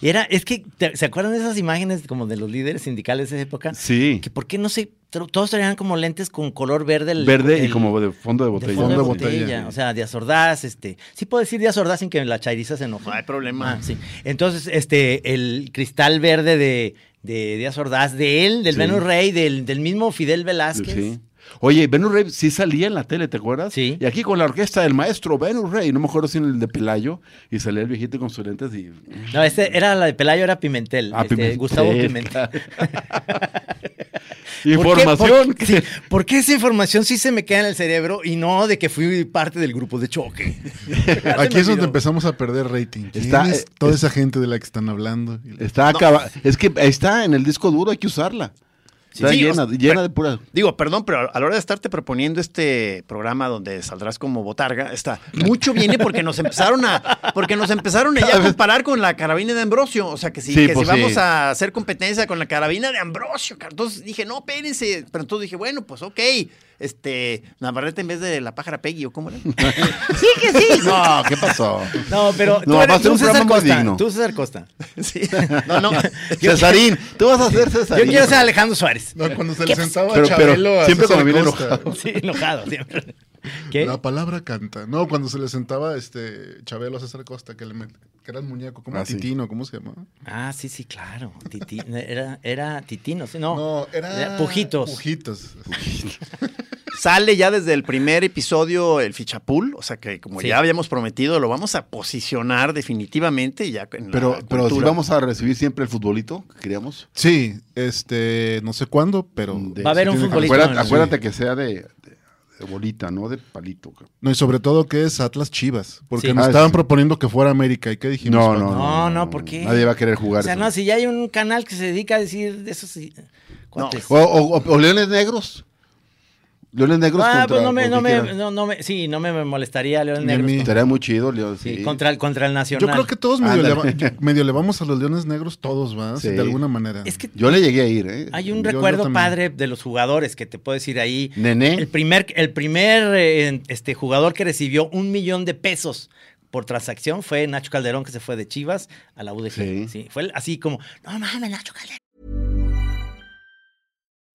A: Y era, es que, ¿te- ¿se acuerdan de esas imágenes como de los líderes sindicales de esa época?
C: Sí,
A: Que por qué no sé, todos traían como lentes con color verde. el-
C: verde y como de fondo de
A: de
C: botella.
A: fondo de
D: Fondo de
A: botella.
D: botella.
A: O sea, Díaz Ordaz, este. Sí puedo decir Díaz Ordaz sin que la chairiza se enoje.
B: No hay problema.
A: Ah, sí. Entonces, este, el cristal verde de, de Díaz Ordaz, de él, del
C: Sí.
A: Venus Rey, del, del mismo Fidel Velázquez.
C: Sí. Oye, Venus Rey sí salía en la tele, ¿te acuerdas?
A: Sí.
C: Y aquí con la orquesta del maestro Venus Rey, no me acuerdo si en el de Pelayo, y salía el viejito con sus lentes y...
A: No, este era la de Pelayo, era Pimentel.
C: Ah,
A: este,
C: Pimentel.
A: Gustavo Pimentel.
C: Información.
A: ¿Por qué, por- sí, ¿por qué esa información sí se me queda en el cerebro y no de que fui parte del grupo de choque?
D: Aquí es donde empezamos a perder rating. ¿Quién
C: Está-
D: es
C: eh,
D: toda
C: es-
D: esa gente de la que están hablando?
C: Está acaba- Es que está en el disco duro, hay que usarla. Está
B: Sí,
C: llena,
B: o sea,
C: llena de pura...
B: Digo, perdón, pero a la hora de estarte proponiendo este programa donde saldrás como botarga, está mucho viene porque nos empezaron a porque nos empezaron a ya comparar con la carabina de Ambrosio, o sea que si,
C: Sí,
B: que
C: pues
B: si vamos a hacer competencia con la carabina de Ambrosio, entonces dije, "No, espérense", pero entonces dije, "Bueno, pues ok, este, Navarrete en vez de la pájara Peggy o cómo era?" sí que sí.
C: No, ¿qué pasó?
A: No, pero tú,
C: No,
A: eres,
C: va a ser
A: tú
C: un
A: César Costa.
C: digno.
A: Tú, César Costa.
B: Sí. No, no.
C: Cesarín, tú vas a ser Cesarín.
A: Yo quiero ser Alejandro Suárez.
D: No, cuando se le sentaba
C: Pero-
D: a
C: pero
D: Chabelo a
C: siempre cuando viene enojado.
A: Sí, enojado siempre. ¿Qué?
D: La palabra canta. No, cuando se le sentaba este Chabelo a César Costa, que, le met- que era el muñeco, como
C: Ah, sí.
D: Titino, ¿cómo se llamaba?
A: Ah, sí, sí, claro. Titi- era, era Titino, sí, no.
D: No, era.
A: Pujitos.
D: Pujitos.
B: Sale ya desde el primer episodio el fichapul, o sea que como
A: Sí.
B: ya habíamos prometido, lo vamos a posicionar definitivamente ya en la
C: Pero, pero si vamos a recibir siempre el futbolito que queríamos.
D: Sí, este, no sé cuándo, pero.
C: De-
A: Va a haber un futbolito.
C: Acuérdate,
A: Sí.
C: acuérdate que sea de, de- bolita, no de palito.
D: No, y sobre todo que es Atlas Chivas, porque
A: Sí.
D: nos
C: Ah,
D: estaban
C: sí.
D: proponiendo que fuera América. ¿Y qué dijimos?
C: No,
D: Paco?
C: no,
A: No, no, ¿por qué?
C: Nadie va a querer jugar.
A: O sea,
C: eso.
A: no, si ya hay un canal que se dedica a decir de esos sí, cuates.
C: o, o- o- o Leones Negros. Leones Negros
A: Ah,
C: contra
A: pues no me, no me, no, no me, sí, no me molestaría
D: a
A: Negros.
C: Estaría muy chido, León.
A: sí,
C: sí.
A: contra el, contra el Nacional.
D: Yo creo que todos medio le,
C: Ándale.
D: va- medio le vamos a los Leones Negros, todos, ¿va?
C: Sí.
D: De alguna manera.
A: Es que
C: Yo le llegué a ir, ¿eh?
A: hay un
D: Yo-
A: recuerdo padre de los jugadores que te puedo decir ahí.
C: Nené.
A: El primer, el primer eh, este, jugador que recibió un millón de pesos por transacción fue Nacho Calderón, que se fue de Chivas a la UDG.
C: Sí.
A: Sí, fue así como, no mames, Nacho Calderón.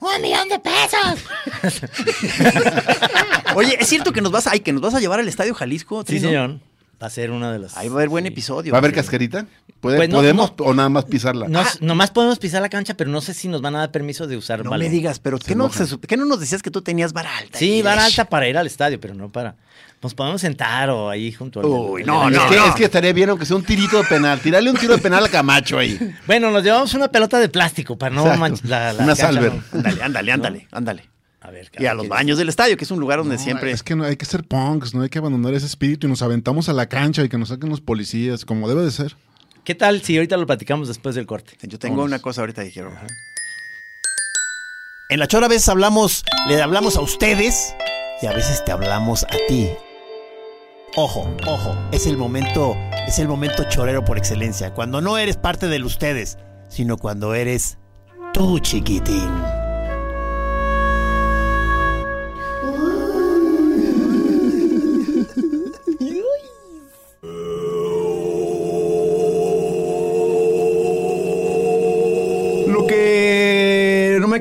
A: ¡Un millón de pesos!
B: Oye, es cierto que nos vas a, ay, que nos vas a llevar al Estadio Jalisco.
A: Sí,
B: ¿no?
A: señor. Va a ser uno de los.
B: Ahí va a haber buen episodio.
C: ¿Va a haber cascarita? ¿Puede-
A: Pues no,
C: ¿Podemos
A: no.
C: o nada más pisarla?
A: Nos- nomás podemos pisar la cancha, pero no sé si nos van a dar permiso de usar
B: No
A: balón.
B: me digas, pero ¿qué no, se qué no nos decías que tú tenías vara alta?
A: Sí, vara alta para ir al estadio, pero no para. Nos podemos sentar o ahí junto al.
B: Uy,
A: al-
B: no,
A: al-
C: es,
B: no,
C: que,
B: no.
C: es que estaría bien aunque sea un tirito de penal. Tirarle un tiro de penal a Camacho ahí.
A: Bueno, nos llevamos una pelota de plástico para no manchar la, la
C: Una
A: cancha,
C: Salver.
A: ¿no?
B: Ándale, ándale, ándale, ándale.
A: A ver,
B: Y a los baños del estadio, que es un lugar donde
D: No,
B: siempre.
D: Es que no, hay que ser punks, no hay que abandonar ese espíritu y nos aventamos a la cancha y que nos saquen los policías, como debe de ser.
A: ¿Qué tal si ahorita lo platicamos después del corte?
B: Yo tengo una cosa ahorita que quiero. En la chora a veces hablamos, le hablamos a ustedes y a veces te hablamos a ti.
E: Ojo, ojo, es el momento, es el momento chorero por excelencia, cuando no eres parte de ustedes, sino cuando eres tú, chiquitín.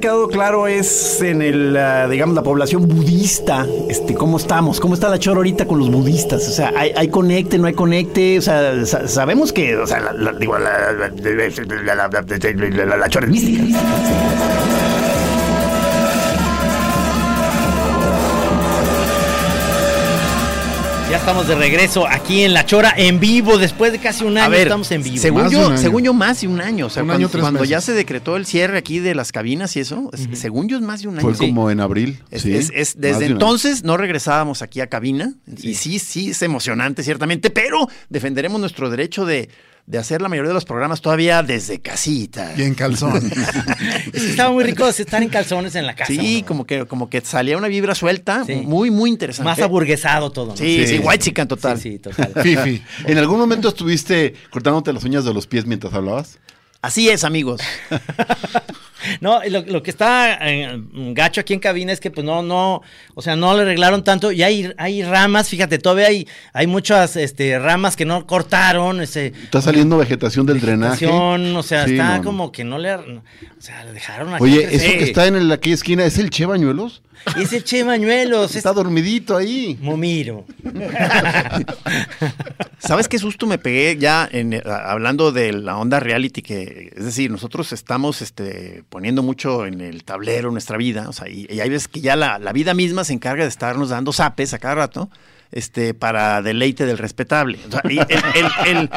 B: Quedado claro es en el, ah, digamos, la población budista, este, cómo estamos, cómo está la chora ahorita con los budistas, o sea, hay, hay conecte, no hay conecte, o sea, sa- sabemos que, o sea, la, la- digo, la- la chora es mística.
A: Estamos de regreso aquí en La Chora, en vivo, después de casi un año
B: A ver,
A: estamos en vivo.
B: Según
D: Más
B: yo, según yo, más de un año. O sea,
D: Un
B: cuando,
D: año, tres
B: cuando ya se decretó el cierre aquí de las cabinas y eso, es- según yo es más de un año.
C: Fue
B: Sí.
C: como en abril.
B: Es-
C: sí,
B: es- es-
C: más
B: desde
C: de
B: entonces no regresábamos aquí a cabina. Y sí, sí, es emocionante, ciertamente, pero defenderemos nuestro derecho de, de hacer la mayoría de los programas todavía desde casita.
D: Y en calzón.
A: Es que estaba muy rico estar en calzones en la casa.
B: Sí,
A: ¿no?
B: como que, como que salía una vibra suelta,
A: Sí.
B: muy, muy interesante.
A: Más aburguesado todo. ¿no?
B: Sí, sí,
C: Sí.
B: white chican total.
A: Sí, sí, total.
D: Fifi.
C: ¿En algún momento estuviste cortándote las uñas de los pies mientras hablabas?
B: Así es, amigos.
A: No, lo, lo que está eh, gacho aquí en cabina es que pues no, no, o sea, no le arreglaron tanto y hay, hay ramas, fíjate, todavía hay, hay muchas este, ramas que no cortaron, ese,
C: Está saliendo vegetación del drenaje.
A: o sea,
C: Sí,
A: está
C: no, no.
A: como que no le, o sea, le dejaron aquí
C: Oye, eso que está en el- aquella esquina, ¿es el Che Bañuelos?
A: Es el Che Mañuelos,
C: Está
A: es
C: dormidito ahí.
A: Momiro.
B: ¿Sabes qué susto me pegué ya en, eh, hablando de la onda reality? Que, es decir, nosotros estamos este, poniendo mucho en el tablero nuestra vida, o sea, y, y hay veces que ya la, la vida misma se encarga de estarnos dando zapes a cada rato este, para deleite del respetable. O sea, y el, el- el-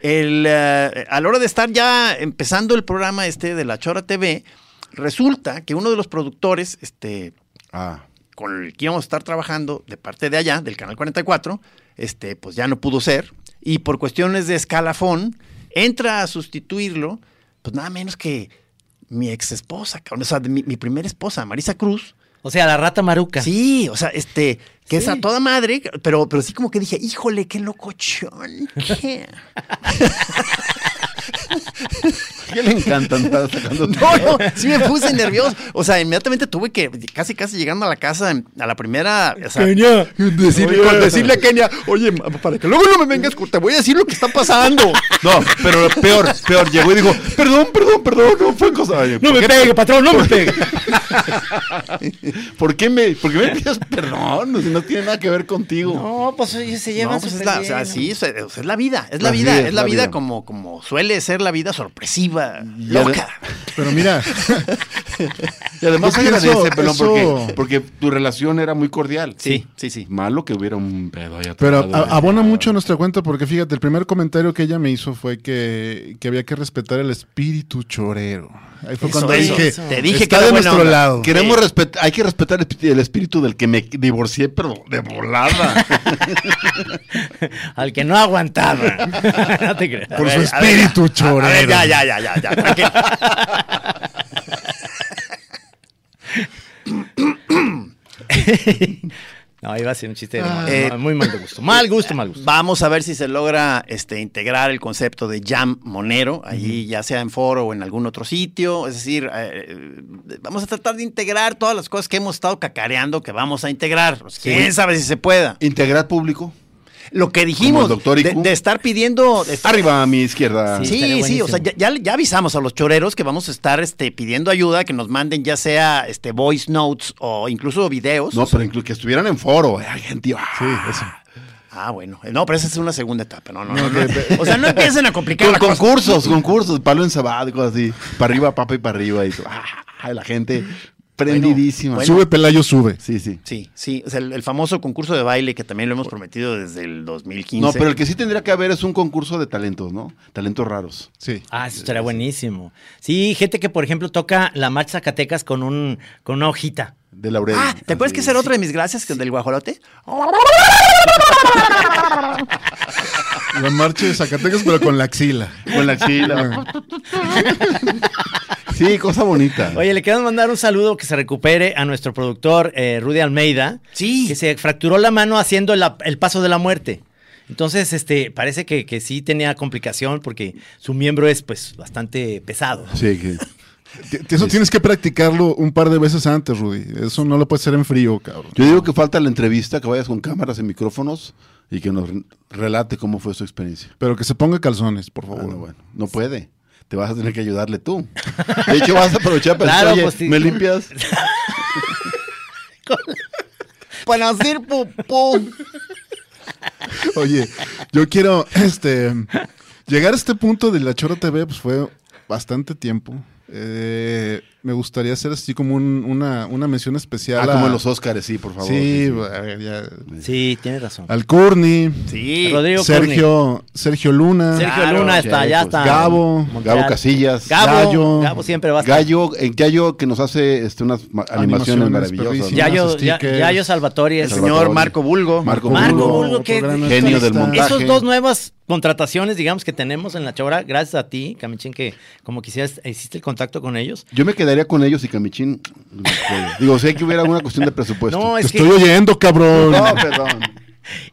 B: el, eh, a la hora de estar ya empezando el programa este de la Chora TV, resulta que uno de los productores, este,
C: Ah,
B: con el que íbamos a estar trabajando de parte de allá, del Canal 44, este, pues ya no pudo ser. Y por cuestiones de escalafón, entra a sustituirlo, pues nada menos que mi ex esposa, o sea, mi, mi primera esposa, Marisa Cruz.
A: O sea, la rata maruca.
B: Sí, o sea, este, que es a toda madre, pero, pero sí como que dije, híjole, qué locochón. ¿qué?".
C: ¿qué le encanta andar sacando
B: No, no, sí me puse nervioso. O sea, inmediatamente tuve que, casi casi llegando a la casa, a la primera. o sea, Decirle,
C: Oye.
B: decirle a Kenia, oye, para que luego no me vengas, te voy a decir lo que está pasando.
C: No, pero peor, peor. Llegó y dijo, perdón, perdón, perdón, no fue cosa. Oye,
A: No
C: ¿por
A: me
C: qué-
A: pegue, patrón, no me pegue.
C: ¿Por qué me, por qué me pides perdón? Si no tiene nada que ver contigo.
A: No, pues oye, se llevan
B: No, pues es la, o
A: bien,
B: sea, sí, o sea, es la vida, es la vida,
C: es,
B: es la
C: la
B: vida
C: vida.
B: como, como suele ser la vida sorpresiva, loca.
D: Pero mira,
C: Y además Pelón,
D: eso-
C: porque, porque tu relación era muy cordial.
B: Sí, sí, sí.
C: Malo que hubiera un pedo allá
D: pero a- abona mucho a nuestra cuenta porque fíjate, el primer comentario que ella me hizo fue que, que había que respetar el espíritu chorero. Ahí fue
B: Eso,
D: cuando
B: eso.
D: dije,
B: Te dije que
D: está
B: era
D: de nuestro
B: onda".
D: lado.
C: Queremos respetar, hay que respetar el espí- el espíritu del que me divorcié, pero de volada.
A: Al que no aguantaba. no te creas.
D: Por su
B: ver,
D: espíritu
B: A ver,
D: chorero.
B: ya, ya, ya, ya, ya,
A: No, iba a ser un chiste de
D: Ah.
B: Eh,
A: muy mal de gusto. Mal gusto, mal gusto.
B: Vamos a ver si se logra este, integrar el concepto de jam monero, ahí ya sea en foro o en algún otro sitio. Es decir, eh, vamos a tratar de integrar todas las cosas que hemos estado cacareando que vamos a integrar. Pues, ¿Quién sabe si se pueda?
C: Integrar público.
B: Lo que dijimos de, estar pidiendo... de estar-
C: Arriba a mi izquierda.
A: Sí,
B: Sí, o sea, ya, ya- avisamos a los choreros que vamos a estar este, pidiendo ayuda, que nos manden ya sea este, voice notes o incluso videos.
C: No, pero incluso que estuvieran en foro. eh, gente. ah.
D: Sí, eso.
B: Ah, bueno. No, pero esa es una segunda etapa. No, no, no. no. O sea, no empiecen a complicar
C: Con
B: la cosa.
C: concursos, concursos, palo y cosas así. Para arriba, papa y para arriba. Y. Ah, la gente prendidísima.
B: bueno.
D: Sube Pelayo, sube.
C: Sí, sí.
B: Sí, sí. O sea, el, el famoso concurso de baile que también lo hemos prometido desde el 2015.
C: No, pero el que sí tendría que haber es un concurso de talentos, ¿no? Talentos raros.
D: Sí.
A: Ah, eso estaría buenísimo. Sí, gente que, por ejemplo, toca la marcha Zacatecas con un con una hojita.
C: De Laurel.
B: Ah, ¿te acuerdas que esa era otra de mis gracias que del guajolote?
D: La marcha de Zacatecas, pero con la axila.
C: Con la axila. sí, cosa bonita.
A: Oye, le queremos mandar un saludo que se recupere a nuestro productor eh, Rudy Almeida.
B: Sí.
A: Que se fracturó la mano haciendo la- el paso de la muerte. Entonces, este, parece que, que sí tenía complicación porque su miembro es, pues, bastante pesado.
C: Sí, que-
D: Eso tienes que practicarlo un par de veces antes, Rudy. Eso no lo puedes hacer en frío, cabrón.
C: Yo digo que falta la entrevista, que vayas con cámaras y micrófonos y que nos relate cómo fue su experiencia.
D: Pero que se ponga calzones, por
C: Ah,
D: favor.
C: no, bueno, no puede. Te vas a tener que ayudarle tú. De hecho, vas a aprovechar para
A: Claro,
C: decir, oye,
A: pues, sí.
C: ¿me limpias?
B: Para hacer pupú.
D: Oye, yo quiero, este, llegar a este punto de la Chora TV, pues fue bastante tiempo. Eh, me gustaría hacer así como un- una, una mención especial.
C: Ah,
D: a-
C: como en los Óscares, sí, por favor.
D: Sí,
C: sí.
D: a ver, ya.
A: Sí, tienes razón.
D: Al Courtney,
B: Sí.
A: Rodrigo
D: Sergio, Sergio Luna,
A: Sergio
B: Claro,
A: Luna está, ya
C: pues,
A: está.
D: Gabo,
A: Montreal.
C: Gabo Casillas.
A: Gabo,
D: Gallo.
A: Gabo siempre va a estar.
C: Gallo, en Gallo que nos hace este, unas ma- animaciones,
D: Animaciones
C: maravillosas.
A: Yayo, ya-. Yayo Salvatori
B: El
C: Salvatore.
B: señor Marco Bulgo.
C: Marco
A: Marco
C: Bulgo,
A: Bulgo, que
C: genio del montaje.
A: Esos dos nuevas contrataciones, digamos, que tenemos en la Chora, gracias a ti, Camichín, que como quisieras, hiciste el contacto con ellos.
C: Yo me quedaría con ellos y Camichín. Digo, sé que hubiera alguna cuestión de presupuesto.
A: No,
D: Te
A: es que
D: estoy oyendo, cabrón.
C: No, perdón.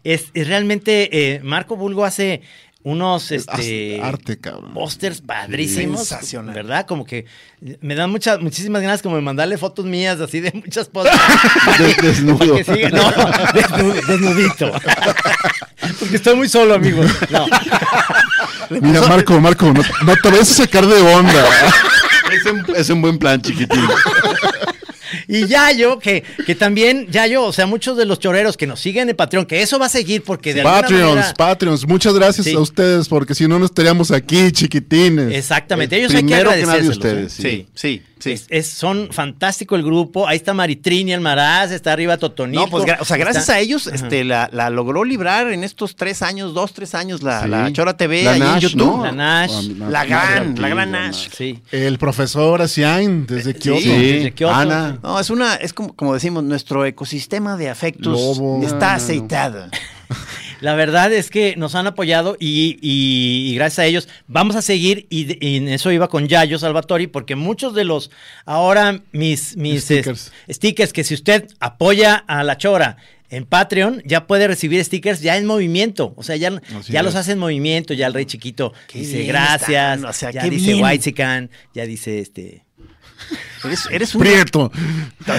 A: es, es realmente, eh, Marco Bulgo hace unos este,
D: arte, cabrón.
A: pósters padrísimos,
B: Sensacional.
A: ¿verdad? Como que me dan muchas, muchísimas ganas como de mandarle fotos mías así de muchas.
C: Des- desnudo.
A: No, desnu- desnudito. Porque estoy muy solo, amigos. No.
D: Mira, Marco, Marco, no, no te vayas a sacar de onda.
C: Es un, es un buen plan, chiquitín.
A: Y Yayo, que, que también, Yayo, o sea, muchos de los choreros que nos siguen en Patreon, que eso va a seguir porque de alguna
D: Patreons,
A: manera...
D: Patreons, muchas gracias
A: Sí.
D: a ustedes, porque si no, no estaríamos aquí, chiquitines.
A: Exactamente, ellos hay que
C: primero que nadie
A: agradecérselos,
C: ustedes,
A: ¿eh?
C: sí.
B: Sí, sí.
A: Es, es- son fantástico el grupo. Ahí está Maritrini Almaraz, está arriba Totonito.
B: No, pues, o sea, gracias
A: está-
B: a ellos, este, la, la logró librar en estos tres años, dos, tres años, la,
C: Sí.
B: la Chora TV
C: La
B: ahí en YouTube.
C: ¿no?
A: La Nash.
C: Ah, mi-
B: La gran, la gran Nash.
A: Sí.
D: El profesor Asiain, desde Kioto.
C: Sí,
A: desde Kioto.
C: Ana.
B: No, es una, es como, como decimos, nuestro ecosistema de afectos
D: Lobo.
B: está
C: No, no, no.
B: aceitado.
A: La verdad es que nos han apoyado y, y- y gracias a ellos vamos a seguir y, en eso iba con Yayo Salvatori porque muchos de los ahora mis, mis
D: Stickers.
A: stickers que si usted apoya a la Chora en Patreon ya puede recibir stickers ya en movimiento, o sea, ya,
D: Así
A: ya
D: es.
A: los hace en movimiento, ya el rey chiquito
B: Qué
A: dice gracias,
B: están, o sea,
A: ya
B: qué
A: dice
B: bien.
A: Whitezican, ya dice este
B: Eres, eres un...
D: Prieto.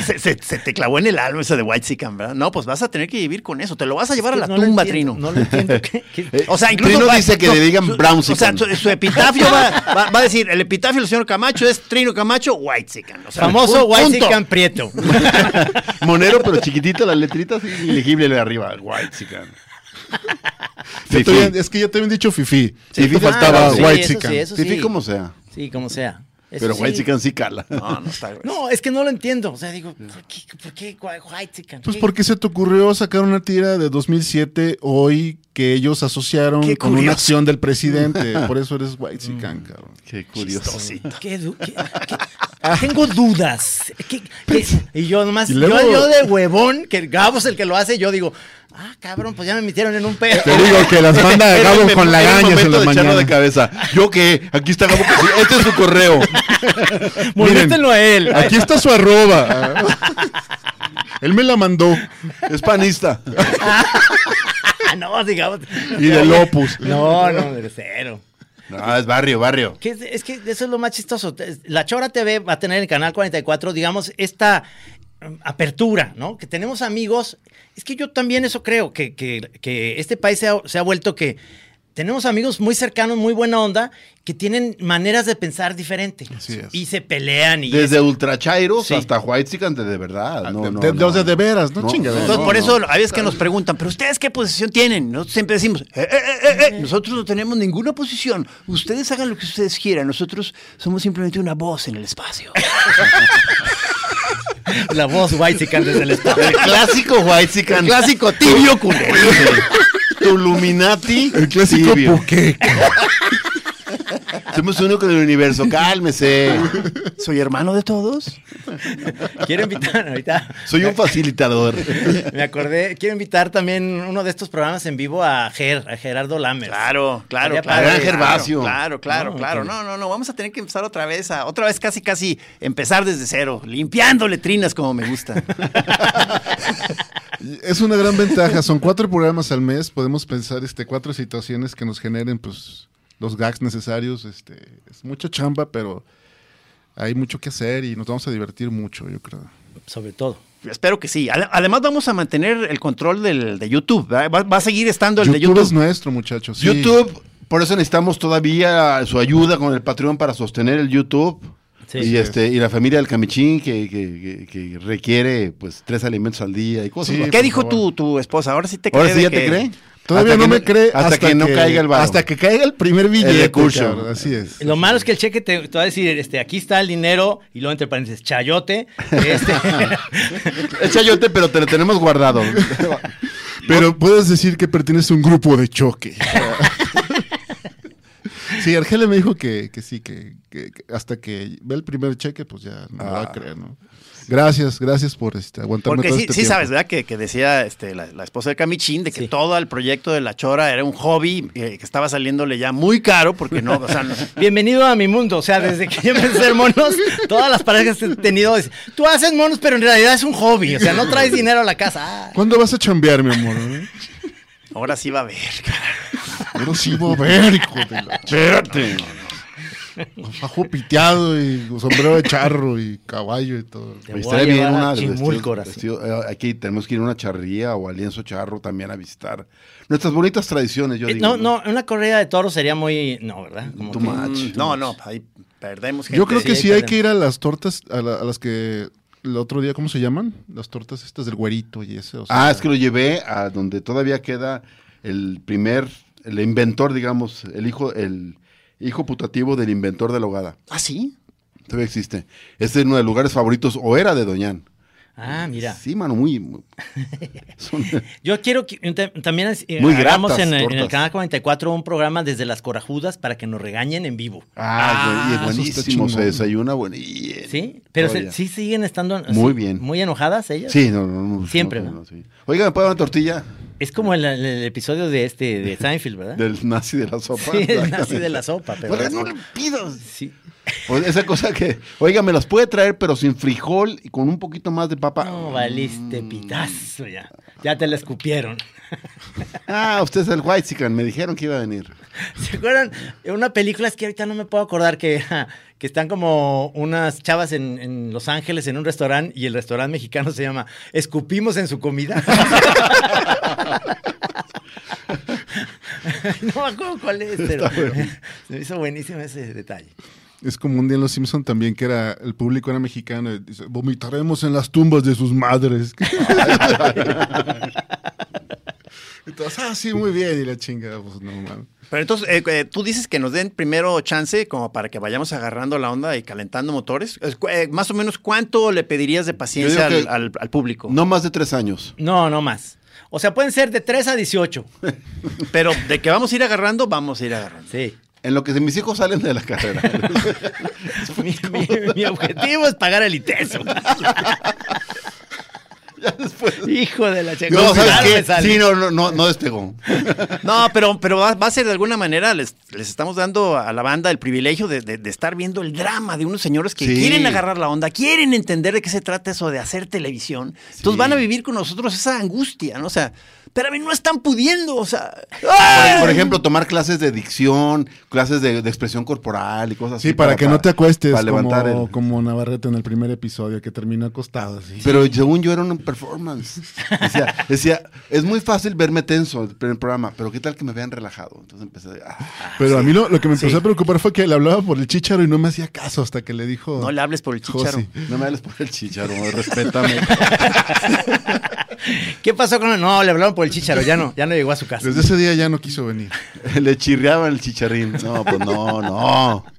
B: Se, se- se te clavó en el alma ese de White Sican, ¿verdad? No, pues vas a tener que vivir con eso. Te lo vas a llevar a la
A: No
B: tumba,
A: entiendo,
B: Trino.
A: No lo entiendo. ¿qué- qué-
B: O sea, incluso
C: Trino
B: va-
C: dice que le digan
B: su-
C: Brown
B: O sea,
C: Sican.
B: su, su epitafio va, va- va a decir, el epitafio del señor Camacho es Trino Camacho, White Sican. O sea,
A: Famoso
B: pu- punto.
A: Whitezican Prieto.
C: Monero, pero chiquitito, las letritas ilegible de arriba. White
D: habían- es que ya te habían dicho Fifi.
C: Sí, Fifi
D: faltaba
A: Ah, sí,
D: White
A: eso eso
C: Fifi
A: sí.
C: como sea.
A: Sí, como sea. Eso
C: Pero
A: sí.
C: White chican sí cala.
B: No, no está.
A: No, es que no lo entiendo. O sea, digo, ¿por qué, por qué Whitezican?
D: Pues
A: ¿Qué?
D: porque se te ocurrió sacar una tira de 2007 hoy que ellos asociaron
B: Qué
D: con una acción del presidente. Por eso eres White Chicken, cabrón.
C: Qué curioso.
A: ¿Qué du- qué- qué- Tengo dudas. ¿Qué- qué- Y yo nomás,
D: Y luego-
A: yo, yo de huevón, que Gabo es el que lo hace, yo digo, ah, cabrón, pues ya me metieron en un pedo.
D: Te digo que las manda
C: Era
D: Gabo con lagañas en la
C: de
D: mañana.
C: de cabeza. Yo que aquí está Gabo. Este es su correo.
A: Moléstenlo a él.
D: Aquí está su arroba. Él me la mandó.
C: Es panista.
A: Ah, no, digamos.
D: Y del Opus.
A: No, no, de cero.
C: No, es barrio, barrio.
A: Que es, es que eso es lo más chistoso. La Chora TV va a tener en el canal 44, digamos, esta apertura, ¿no? Que tenemos amigos. Es que yo también eso creo, que, que- que este país se ha, se ha vuelto que tenemos amigos muy cercanos, muy buena onda, que tienen maneras de pensar diferente.
D: Así es.
A: Y se pelean y
C: Desde ultrachairos
A: Sí.
C: hasta white chican de, de verdad. No, no,
D: de,
C: no.
D: Los de de veras, no,
C: No.
B: Entonces,
C: no,
B: por
C: no.
B: eso a veces que nos preguntan, ¿pero ustedes qué posición tienen? Nosotros siempre decimos, "Eh, eh, eh, eh, nosotros no tenemos ninguna posición. Ustedes hagan lo que ustedes quieran. Nosotros somos simplemente una voz en el espacio.
A: la voz white desde el.
C: El clásico white chican.
B: El clásico tibio culero.
C: Tu Illuminati.
D: El clásico
C: tibio. Somos uno con el universo. Cálmese.
B: ¿Soy hermano de todos?
A: quiero invitar ahorita.
C: Soy un facilitador.
A: Me acordé, quiero invitar también uno de estos programas en vivo a Ger, a Gerardo Lamer.
B: Claro, claro, claro.
C: Gran Gervasio.
B: Claro, claro, claro. No, no, no. Vamos a tener que empezar otra vez a, otra vez casi, casi empezar desde cero, limpiando letrinas como me gusta.
D: Es una gran ventaja. Son cuatro programas al mes. Podemos pensar este, cuatro situaciones que nos generen pues, los gags necesarios. Este, es mucha chamba, pero hay mucho que hacer y nos vamos a divertir mucho, yo creo.
A: Sobre todo.
B: Espero que sí. Ade- Además vamos a mantener el control del, de YouTube. Va, va a seguir estando el
D: YouTube,
B: de YouTube.
D: es nuestro, muchachos. sí.
C: YouTube, por eso necesitamos todavía su ayuda con el Patreon para sostener el YouTube.
A: Sí.
C: y,
A: Sí.
C: este, y la familia del Camichín que, que- que- que requiere pues tres alimentos al día y cosas.
B: ¿Qué dijo tu, tu esposa? Ahora sí te
C: Ahora
B: cree
C: sí ya te cree.
D: Todavía
C: Hasta
D: no
C: que
D: me cree
C: hasta, que, no caiga el.
D: Hasta que caiga el primer billete.
C: recurso.
D: cabrón, Así es.
A: Lo malo es que el cheque te, te va a decir, este, aquí está el dinero, y luego entre paréntesis, chayote. Este,
C: Es chayote, pero te lo tenemos guardado.
D: Pero puedes decir que pertenece a un grupo de choque. sí, Argelia me dijo que, que sí, que, que- que hasta que ve el primer cheque, pues ya no me va a creer, ¿no? Gracias, gracias por este, aguantarme
B: Porque
D: todo
B: sí,
D: este
B: sí
D: tiempo.
B: sabes, ¿verdad? Que, que decía este, la, la esposa de Camichín de que
A: Sí.
B: todo el proyecto de La Chora era un hobby eh, que estaba saliéndole ya muy caro porque no, o sea, no-
A: bienvenido a mi mundo. O sea, desde que yo empecé a hacer monos, todas las parejas que he tenido, es, tú haces monos, pero en realidad es un hobby. O sea, no traes dinero a la casa. Ah.
D: ¿Cuándo vas a chambear, mi amor? eh?
B: ahora sí va a ver.
D: Pero sí voy a ver, hijo de la...
C: Espérate.
D: Fajo piteado y sombrero de charro y caballo y todo.
A: Te
C: Me
A: voy a
C: estaría bien
A: llevar
C: una
A: a
C: vestido- eh, aquí tenemos que ir a una charrería o a Lienzo Charro también a visitar nuestras bonitas tradiciones, yo
A: Eh,
C: digo.
A: No, no, una corrida de toros sería muy. No, ¿verdad? Como
C: Too
A: que-
C: much.
B: Mm, No, no, ahí perdemos gente.
D: Yo creo que
A: sí,
D: hay que ir a las tortas, a, la- a las que el otro día, ¿cómo se llaman? Las tortas estas del güerito y ese. o sea,
C: Ah, es que lo llevé a donde todavía queda el primer, el inventor, digamos, el hijo, el hijo putativo del inventor de la hogada.
B: ¿Ah, sí?
C: Todavía existe. Este es uno de los lugares favoritos, o era de Doñán.
A: Ah, mira.
C: Sí, mano, muy... son-
A: Yo quiero que también eh,
C: Muy
A: hagamos
C: gratas
A: en el, en el canal 44 un programa desde las corajudas para que nos regañen en vivo.
C: Ah, güey, y es buenísimo, se desayuna bueno. y-
A: ¿Sí? Pero se- sí siguen estando
C: Muy bien.
A: muy enojadas ellas.
C: Sí, no, no, no.
A: Siempre,
C: no,
A: ¿no?
C: no, sí. Oiga, ¿me puede dar una tortilla?
A: Es como el, el episodio de este de Seinfeld, ¿verdad?
C: Del nazi de la sopa.
A: Sí, el nazi de la sopa, pero
C: Oiga, no le pidas.
A: Sí.
C: Esa cosa que, oiga, me las puede traer, pero sin frijol y con un poquito más de papa.
A: No, valiste pitazo ya. Ya te la escupieron.
C: Ah, usted es el White Chicken, me dijeron que iba a venir.
A: ¿Se acuerdan? Una película es que ahorita no me puedo acordar que, que están como unas chavas en, en Los Ángeles en un restaurante y el restaurante mexicano se llama Escupimos en su comida. no me acuerdo cuál es, pero se me hizo buenísimo ese detalle.
D: Es como un día en Los Simpson también que era el público era mexicano y dice, vomitaremos en las tumbas de sus madres. Entonces, ah, sí, muy bien, y la chinga, pues no mames.
B: Pero entonces, eh, eh, tú dices que nos den primero chance como para que vayamos agarrando la onda y calentando motores. Eh, más o menos, ¿cuánto le pedirías de paciencia al público?
C: No más de tres años.
A: No, no más. O sea, pueden ser de 3 a 18.
B: Pero de que vamos a ir agarrando, vamos a ir agarrando.
A: Sí.
C: En lo que mis hijos salen de la carrera.
A: Mi, mi- mi objetivo es pagar el ITESO. Hijo de la chica.
C: no, ¿sabes qué? Sí, no, no, no, no despegó.
B: No, pero, pero va, va a ser de alguna manera, les, les estamos dando a la banda el privilegio de, de- de estar viendo el drama de unos señores que
C: Sí.
B: quieren agarrar la onda, quieren entender de qué se trata eso de hacer televisión. Entonces van a vivir con nosotros esa angustia, ¿no? O sea, pero a mí no están pudiendo, o sea.
C: Por, por ejemplo, tomar clases de dicción, clases de, de expresión corporal y cosas así.
D: Sí, para, que no te acuestes
C: Para levantar
D: como,
C: el...
D: como Navarrete en el primer episodio que terminó acostado así.
C: Pero según yo era una performance. Decía, decía, es muy fácil verme tenso en el programa, pero ¿qué tal que me vean relajado? Entonces empecé, ah,
D: Pero a mí lo, lo que me empezó
B: Sí.
D: a preocupar fue que le hablaba por el chicharo y no me hacía caso hasta que le dijo.
B: No le hables por el chicharo.
C: No me hables por el chicharo, respétame.
A: ¿Qué pasó con el.? No, le hablaron por el chicharo, ya no, ya no llegó a su casa.
D: Desde ese día ya no quiso venir.
C: Le chirriaba el chicharrín. No, pues no, no.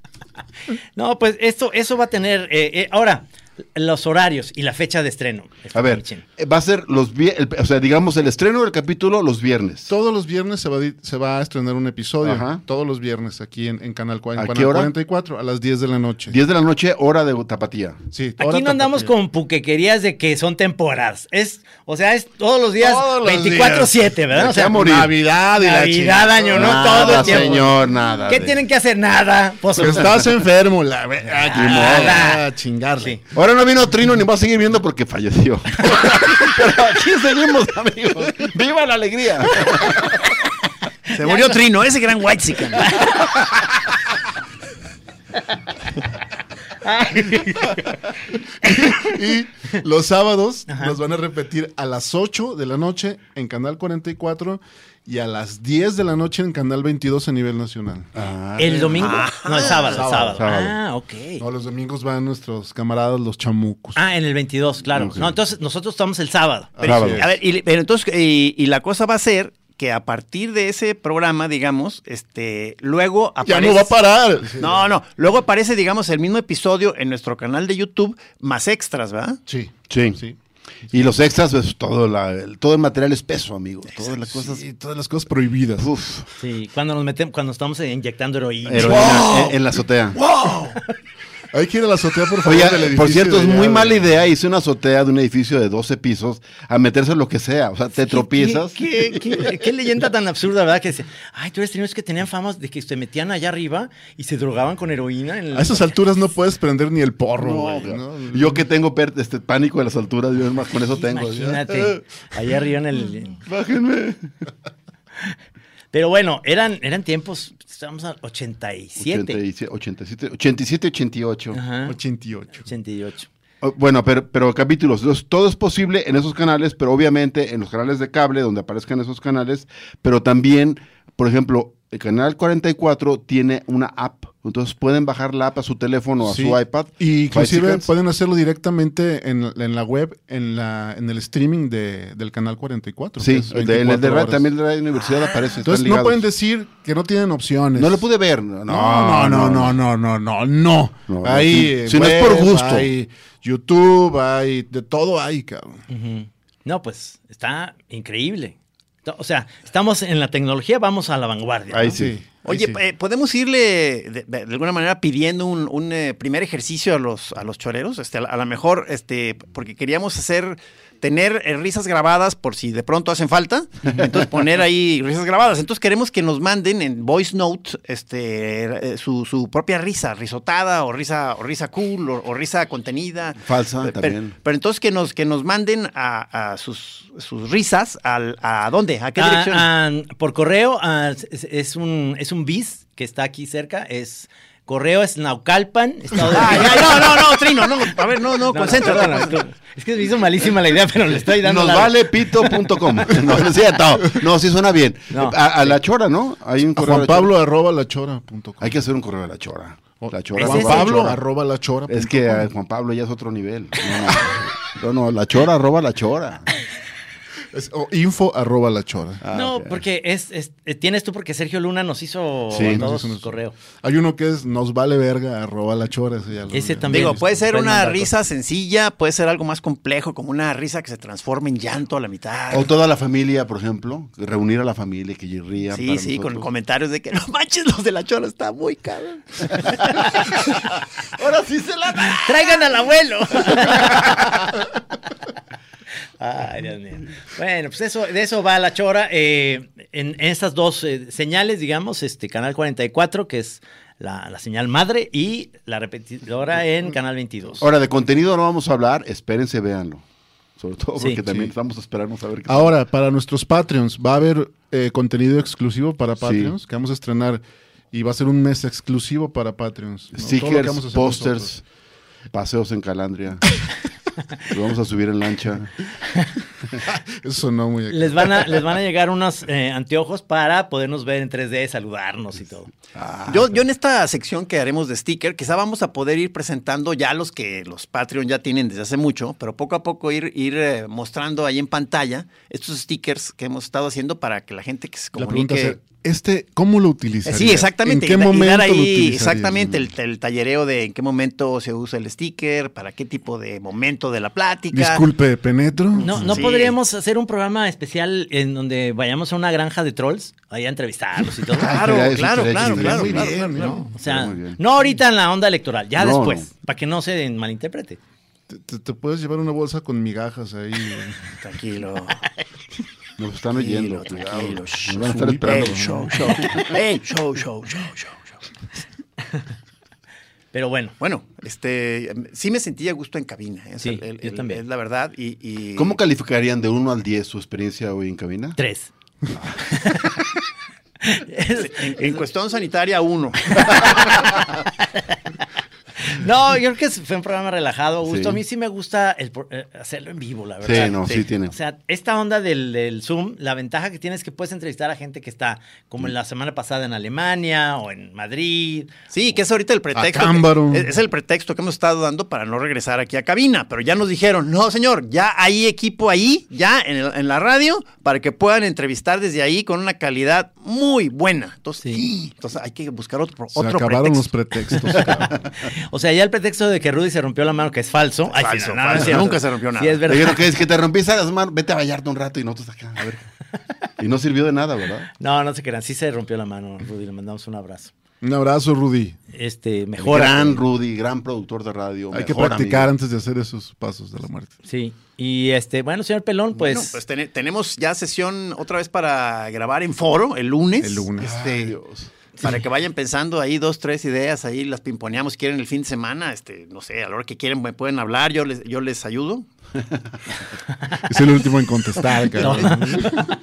A: No, pues esto, eso va a tener. eh, eh, ahora, los horarios y la fecha de estreno.
C: A ver, eh, va a ser los viernes, o sea, digamos el estreno del capítulo los viernes.
D: Todos los viernes se va, a se va a estrenar un episodio.
C: Ajá.
D: Todos los viernes aquí en, en Canal,
C: ¿A
D: Canal
C: qué hora?
D: 44 a las 10 de la noche.
C: 10 de la noche, hora de tapatía.
D: Sí, hora
A: Aquí no andamos con puquequerías de que son temporadas. Es, o sea, es todos los días
D: Todos los
A: 24-7, ¿verdad? O sea,
C: morir.
D: Navidad y la
A: Navidad,
D: chingada.
A: año, no
C: Nada,
A: todo el tiempo.
C: señor, nada.
A: ¿Qué
C: de-
A: tienen que hacer? Nada. Pues,
D: Que estás enfermo, la aquí
A: Nada.
D: a chingarle.
A: Sí.
C: Ahora no vino Trino ni va a seguir viendo porque falleció. Pero aquí seguimos, amigos. ¡Viva la alegría!
B: Se murió Trino, ese gran white
D: Y los sábados los van a repetir a las 8 de la noche en Canal 44 y a las 10 de la noche en Canal 22 a nivel nacional.
A: El domingo. no, el sábado, el sábado.
C: sábado.
A: Ah, ok.
D: No, los domingos van nuestros camaradas los chamucos.
A: Ah, en el 22, claro. No, entonces nosotros estamos el sábado.
B: Pero,
C: Sábado.
B: a ver, y, pero entonces, y, y la cosa va a ser que a partir de ese programa, digamos, este, luego
D: ya
B: aparece...
D: no va a parar.
B: No, no, luego aparece, digamos, el mismo episodio en nuestro canal de YouTube, más extras, ¿verdad?
D: Sí.
C: Sí.
D: Sí.
C: Y los extras, pues todo, la- el, todo el material espeso, amigo. Todas las cosas.
D: Sí, todas las cosas prohibidas.
C: Uf,
A: Sí, cuando nos metemos, cuando estamos inyectando heroína.
C: heroína en, en la azotea.
D: Hay que ir a la azotea, por favor.
C: Oye,
D: del edificio
C: por cierto, es muy mala idea irse a una azotea de un edificio de 12 pisos a meterse en lo que sea. O sea, te tropiezas.
A: ¿Qué, qué, qué- qué leyenda tan absurda, ¿verdad? Que dice, ay, tú eres tenidos que tenían famas de que se metían allá arriba y se drogaban con heroína. En el-
D: A esas alturas no puedes prender ni el porro,
C: No,
D: güey.
C: Yo que tengo per- este pánico de las alturas, yo más con eso tengo.
A: Imagínate, allá arriba en el...
C: Bájenme.
A: Pero bueno, eran, eran tiempos, estábamos a 87.
C: 87, 87, 87, 88.
A: Ajá,
D: 88.
A: 88.
C: Oh, Bueno, pero, pero capítulos, los- todo es posible en esos canales, pero obviamente en los canales de cable, donde aparezcan esos canales, pero también, por ejemplo, el canal 44 tiene una app, entonces pueden bajar la app a su teléfono o a
D: Sí.
C: su iPad.
D: Y inclusive pueden hacerlo directamente en, en la web, en la en el streaming de, del canal 44. que
C: Sí, el de, en el de
D: 24
C: ra-
D: horas.
C: también de la universidad aparece. están
D: Entonces no pueden decir que no tienen opciones.
C: No lo pude ver. No,
D: No, no, no, no, no, no, no.
C: No,
D: Hay
C: si no es por gusto.
D: Hay YouTube, hay de todo hay, cabrón.
A: No, pues está increíble. O sea, estamos en la tecnología, vamos a la vanguardia.
C: Ahí
A: ¿no?
C: sí.
D: ahí
B: Oye,
D: sí.
B: eh, ¿podemos irle de, alguna manera pidiendo un, un, eh, primer ejercicio a los, a los choreros? Este, a, la- a lo mejor, este, porque queríamos hacer, tener eh, risas grabadas por si de pronto hacen falta. Entonces poner ahí risas grabadas. Entonces queremos que nos manden en voice note este, eh, su, su propia risa, risotada o risa, o risa cool o, o risa contenida.
C: Falsa
B: Pero-
C: también.
B: Pero, entonces que nos, que nos manden a, a sus, sus risas al, a dónde, a qué
A: Ah,
B: dirección.
A: ah, por correo ah, es, es un, es un bis que está aquí cerca. Es correo es Naucalpan, Estado de
B: Ah, ya, no, no, no, Trino, no. A ver, no, no,
A: No,
B: concéntrate. concéntrate.
A: Es que me hizo malísima la idea, pero le estoy dando.
C: Nos
A: la-
C: vale pito.com. No, no es cierto. No, sí suena bien.
A: No.
C: A, a la chora, ¿no? Hay un
D: A
C: correo.
D: Juan
C: la Chora.
D: Pablo arroba lachora.com.
C: Hay que hacer un correo a la chora. La chora.
A: ¿Es
D: Juan? Pablo
C: Chora.
D: arroba lachora.
C: Es que Juan Pablo ya es otro nivel. No, no, no, no, la chora arroba la chora.
D: Es- o info arroba lachora.
C: Ah,
A: no, porque es, es- eh, tienes tú porque Sergio Luna nos hizo
C: Sí, nos
A: todos
D: hizo nuestro-
A: correo.
D: Hay uno que es nos vale verga arroba lachora. Ese, ya lo-
A: Ese también.
B: Digo, puede ser una risa sencilla, puede ser algo más complejo, como una risa que se transforma en llanto a la mitad.
C: O toda la familia, por ejemplo. Reunir a la familia que rían.
B: Sí,
C: para
B: sí, con comentarios de que no manches, los de la chora está muy caro.
C: Ahora sí se la
A: ¡Traigan al abuelo! Ay, Dios mío. Bueno, pues eso, de eso va la chora. eh, en, en estas dos eh, señales, digamos, este Canal 44, que es la, la señal madre, y la repetidora en Canal 22.
C: Ahora, de contenido no vamos a hablar. Espérense, véanlo. Sobre todo
A: Sí,
C: porque también
D: sí.
C: estamos a esperarnos a ver qué
D: Ahora, para nuestros Patreons, va a haber eh, contenido exclusivo para
C: Sí.
D: Patreons que vamos a estrenar y va a ser un mes exclusivo para Patreons. ¿no?
C: Stickers,
D: vamos
C: pósters, paseos en Calandria. Lo vamos a subir en lancha.
D: Eso sonó muy...
A: Les van a, les van a llegar unos eh, anteojos para podernos ver en 3D, saludarnos y todo.
B: Yo, yo en esta sección que haremos de sticker, quizá vamos a poder ir presentando ya los que los Patreon ya tienen desde hace mucho, pero poco a poco ir, ir eh, mostrando ahí en pantalla estos stickers que hemos estado haciendo para que la gente que se
D: La pregunta
B: comunique.
D: Este, ¿cómo lo utilizarías?
B: Sí, exactamente.
D: ¿En qué
B: y da- y
D: momento
B: dar
D: lo
B: ahí
D: utilizarías?
B: exactamente el, el tallereo de en qué momento se usa el sticker, para qué tipo de momento de la plática.
D: Disculpe, penetro.
A: No, no
B: Sí.
A: podríamos hacer un programa especial en donde vayamos a una granja de trolls, ahí a entrevistarlos y todo.
B: Claro, claro, claro, claro,
D: bien,
B: claro,
D: ¿no?
A: O sea, no ahorita en la onda electoral, ya
C: No,
A: después,
C: no.
A: para que no se malinterprete.
D: Te, te- te puedes llevar una bolsa con migajas ahí.
B: Tranquilo.
C: Nos están oyendo.
B: Tranquilo.
C: Nos van a estar esperando.
B: Ey, show, show. Ey, show, show, show, show, show.
A: Pero bueno,
B: Bueno, este, sí me sentí a gusto en cabina. ¿eh?
A: Sí,
B: el-
A: yo también.
B: Es la verdad. Y, y-
C: ¿Cómo calificarían de 1 al 10 su experiencia hoy en cabina?
A: tres.
B: En, en cuestión sanitaria, uno.
A: No, yo creo que fue un programa relajado, a gusto.
C: Sí.
A: A mí sí me gusta el eh, hacerlo en vivo, la verdad.
C: Sí, no, sí, tiene.
A: O sea, esta onda del, del Zoom, la ventaja que tienes es que puedes entrevistar a gente que está, como en la semana pasada en Alemania o en Madrid.
B: Sí, que es ahorita el pretexto. Que- es, es el pretexto que hemos estado dando para no regresar aquí a cabina. Pero ya nos dijeron, no, señor, ya hay equipo ahí, ya en, el- en la radio, para que puedan entrevistar desde ahí con una calidad muy buena. Entonces,
A: Sí.
B: entonces hay que buscar otro,
D: Se
B: otro
D: acabaron los
B: pretexto.
D: pretextos.
A: O sea, ya el pretexto de que Rudy se rompió la mano, que es falso. Ay, sí,
B: falso,
A: no, no, no.
B: Nunca se rompió nada.
A: Sí, es verdad.
C: que es que te rompiste las manos, vete a Vallarta un rato y nosotros acá, a ver. Y no sirvió de nada, ¿verdad?
A: No, no se crean. Sí se rompió la mano, Rudy. Le mandamos un abrazo.
D: Un abrazo, Rudy.
A: Este, mejor.
C: gran Rudy, gran productor de radio.
D: Hay que practicar
C: amigo.
D: antes de hacer esos pasos de la muerte.
A: Sí. Y este, bueno, señor Pelón, pues.
B: Bueno, pues tene- tenemos ya sesión otra vez para grabar en foro el lunes.
D: El lunes.
B: Este,
C: Ay, Dios.
B: Para que vayan pensando ahí dos, tres ideas, ahí las pimponeamos, quieren el fin de semana, este, no sé, a la hora que quieren me pueden hablar, yo les, yo les ayudo.
D: Es el último en contestar, cabrón.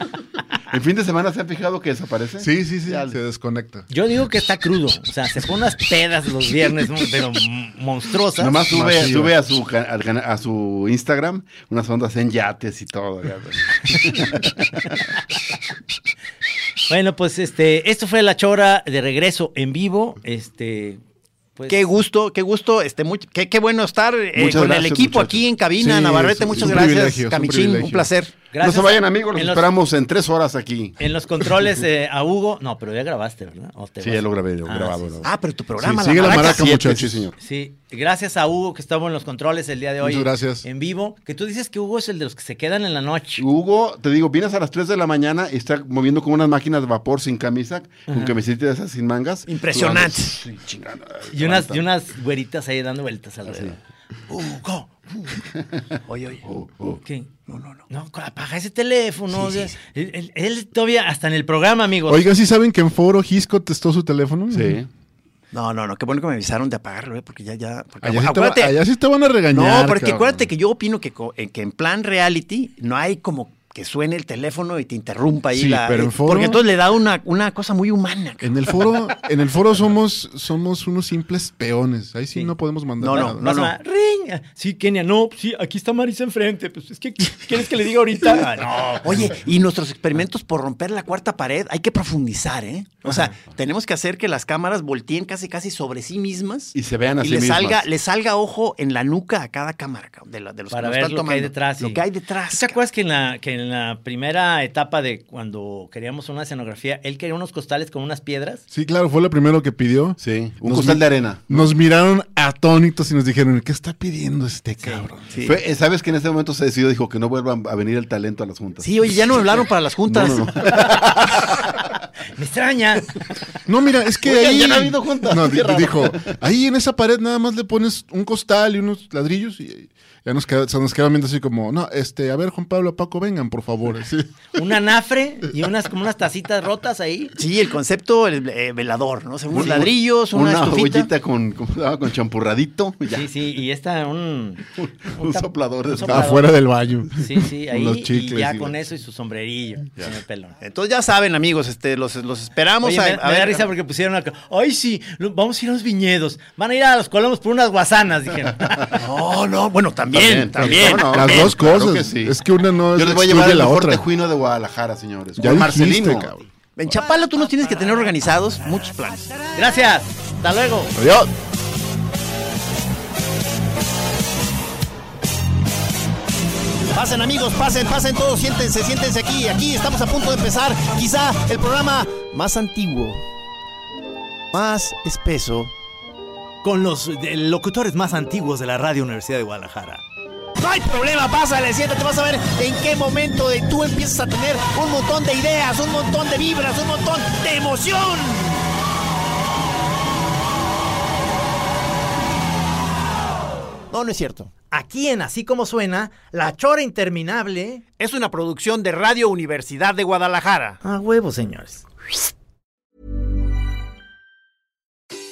C: ¿El fin de semana se han fijado que desaparece?
D: Sí, sí, sí.
C: Ya.
D: Se desconecta.
A: Yo digo que está crudo. O sea, se pone unas pedas los viernes, ¿no? pero monstruosas.
C: Nomás sube, sube a su a su Instagram unas ondas en yates y todo.
A: Bueno, pues este, esto fue la chora de regreso en vivo. Este, pues.
B: Qué gusto, qué gusto, este, muy- qué, qué bueno estar eh, con el
C: gracias,
B: equipo
C: muchachos.
B: aquí en cabina,
D: Sí,
B: Navarrete,
D: es-
B: muchas
D: es un
B: gracias,
D: privilegio, es un
B: Camichín, un, placer.
C: no se vayan, amigos, los
A: los-
C: esperamos en tres horas aquí.
A: En los controles eh, a Hugo. No, pero ya grabaste, ¿verdad? ¿O te
C: Sí, ya lo grabé, lo
A: Ah,
C: grabado.
A: sí,
C: lo-
B: Ah, pero tu programa,
D: Sí, sigue la maraca, muchachos.
C: sí, señor.
A: Sí, gracias a Hugo que estaba en los controles el día de hoy.
D: Muchas gracias.
A: En vivo. Que tú dices que Hugo es el de los que se quedan en la noche.
C: Hugo, te digo, vienes a las 3 de la mañana y está moviendo como unas máquinas de vapor sin camisa, con camiseta de esas sin mangas.
B: Impresionante.
C: Sí,
A: unas, y unas güeritas ahí dando vueltas alrededor. Hugo.
B: Oye, oye.
A: ¿Qué? No, no, no. No, apaga ese teléfono. o sea, Él, él- él todavía, hasta en el programa, amigos.
D: Oiga, ¿sí saben que en foro Gisco testó su teléfono?
C: Sí.
B: No, no, no, qué bueno que me avisaron de apagarlo, eh, porque ya, ya. porque
D: Allá sí, te,
B: acuérdate-
D: va- allá sí te van a regañar.
B: No, porque
D: cabrón.
B: acuérdate que yo opino que, que en plan reality no hay como que suene el teléfono y te interrumpa ahí
D: Sí,
B: la.
D: pero en
B: eh,
D: foro-
B: Porque entonces le da una, una cosa muy humana.
D: En el foro, en el foro somos, somos unos simples peones. Ahí sí,
A: Sí.
D: no podemos mandar
B: No, no,
D: nada.
B: no, no.
A: ring. Ah, Sí, Kenia, no, sí, aquí está Marisa enfrente. Pues es que, ¿quieres que le diga ahorita? Ah, no.
B: Oye, y nuestros experimentos por romper la cuarta pared hay que profundizar, ¿eh? O sea, tenemos que hacer que las cámaras volteen casi casi sobre sí mismas
C: Y se vean a
B: y le salga, le salga ojo en la nuca a cada cámara de, la- de los
A: Para
B: que nos
A: ver
B: están
A: lo que hay detrás.
B: Lo que hay detrás.
A: ¿Te acuerdas que en, la, que en la primera etapa de cuando queríamos una escenografía, él quería unos costales con unas piedras?
D: Sí, claro, fue lo primero que pidió.
C: Sí, un
D: Nos
C: costal de arena.
D: Nos miraron atónitos y nos dijeron, ¿qué está pidiendo este cabrón?
B: Sí.
C: Fue- eh, ¿Sabes que en ese momento se decidió, dijo que no vuelvan a venir el talento a las juntas?
B: Sí, oye, ya no me hablaron para las juntas.
C: No, no, no.
A: Me extraña.
D: No, mira, es que ahí...
C: ya no ha habido juntas,
D: No, dijo, ahí en esa pared nada más le pones un costal y unos ladrillos y ya nos, queda- se nos quedaban viendo así como, no, este, a ver, Juan Pablo, Paco, vengan, por favor. Así.
A: Un anafre y unas como unas tacitas rotas ahí.
B: Sí, el concepto el, eh, velador, ¿no? Unos
C: Un-
B: ladrillos, una,
C: una
B: estufita.
C: ollita con, con champurradito. ya.
A: Sí, sí, y esta un...
C: Soplador de
A: un soplador.
D: Afuera del baño.
A: Sí, sí, ahí
D: Los
A: y
D: chicles
A: ya
D: y
A: con
D: la-
A: eso y su sombrerillo, señor Pelón.
B: Entonces ya saben, amigos, este, los, los esperamos.
A: Oye,
B: a,
A: me,
B: a
A: me da
B: ver-
A: risa porque pusieron acá. Ay, sí, lo- vamos a ir a los viñedos. Van a ir a los colomos por unas guasanas, dijeron.
B: No, no, bueno, también, también.
C: ¿cómo no?
D: Las dos
C: claro
D: cosas.
C: que sí.
D: Es que una no
C: Yo les voy a llevar el
D: la
C: mejor
D: otra.
C: tejuino de Guadalajara, señores.
D: Ya
C: Con
D: dijiste,
C: Marcelino.
D: cabrón.
B: En Chapala tú nos tienes que tener organizados muchos planes.
A: Gracias. Hasta luego.
D: Adiós.
B: Pasen amigos, pasen, pasen todos, siéntense, siéntense aquí. Aquí estamos a punto de empezar quizá el programa más antiguo, más espeso.
A: Con los locutores más antiguos de la Radio Universidad de Guadalajara.
B: No hay problema, pásale, siéntate, vas a ver en qué momento de tú empiezas a tener un montón de ideas, un montón de vibras, un montón de emoción. No, no es cierto.
A: Aquí en Así Como Suena, La Chora Interminable
F: Es una producción de Radio Universidad de Guadalajara.
A: A huevo, señores.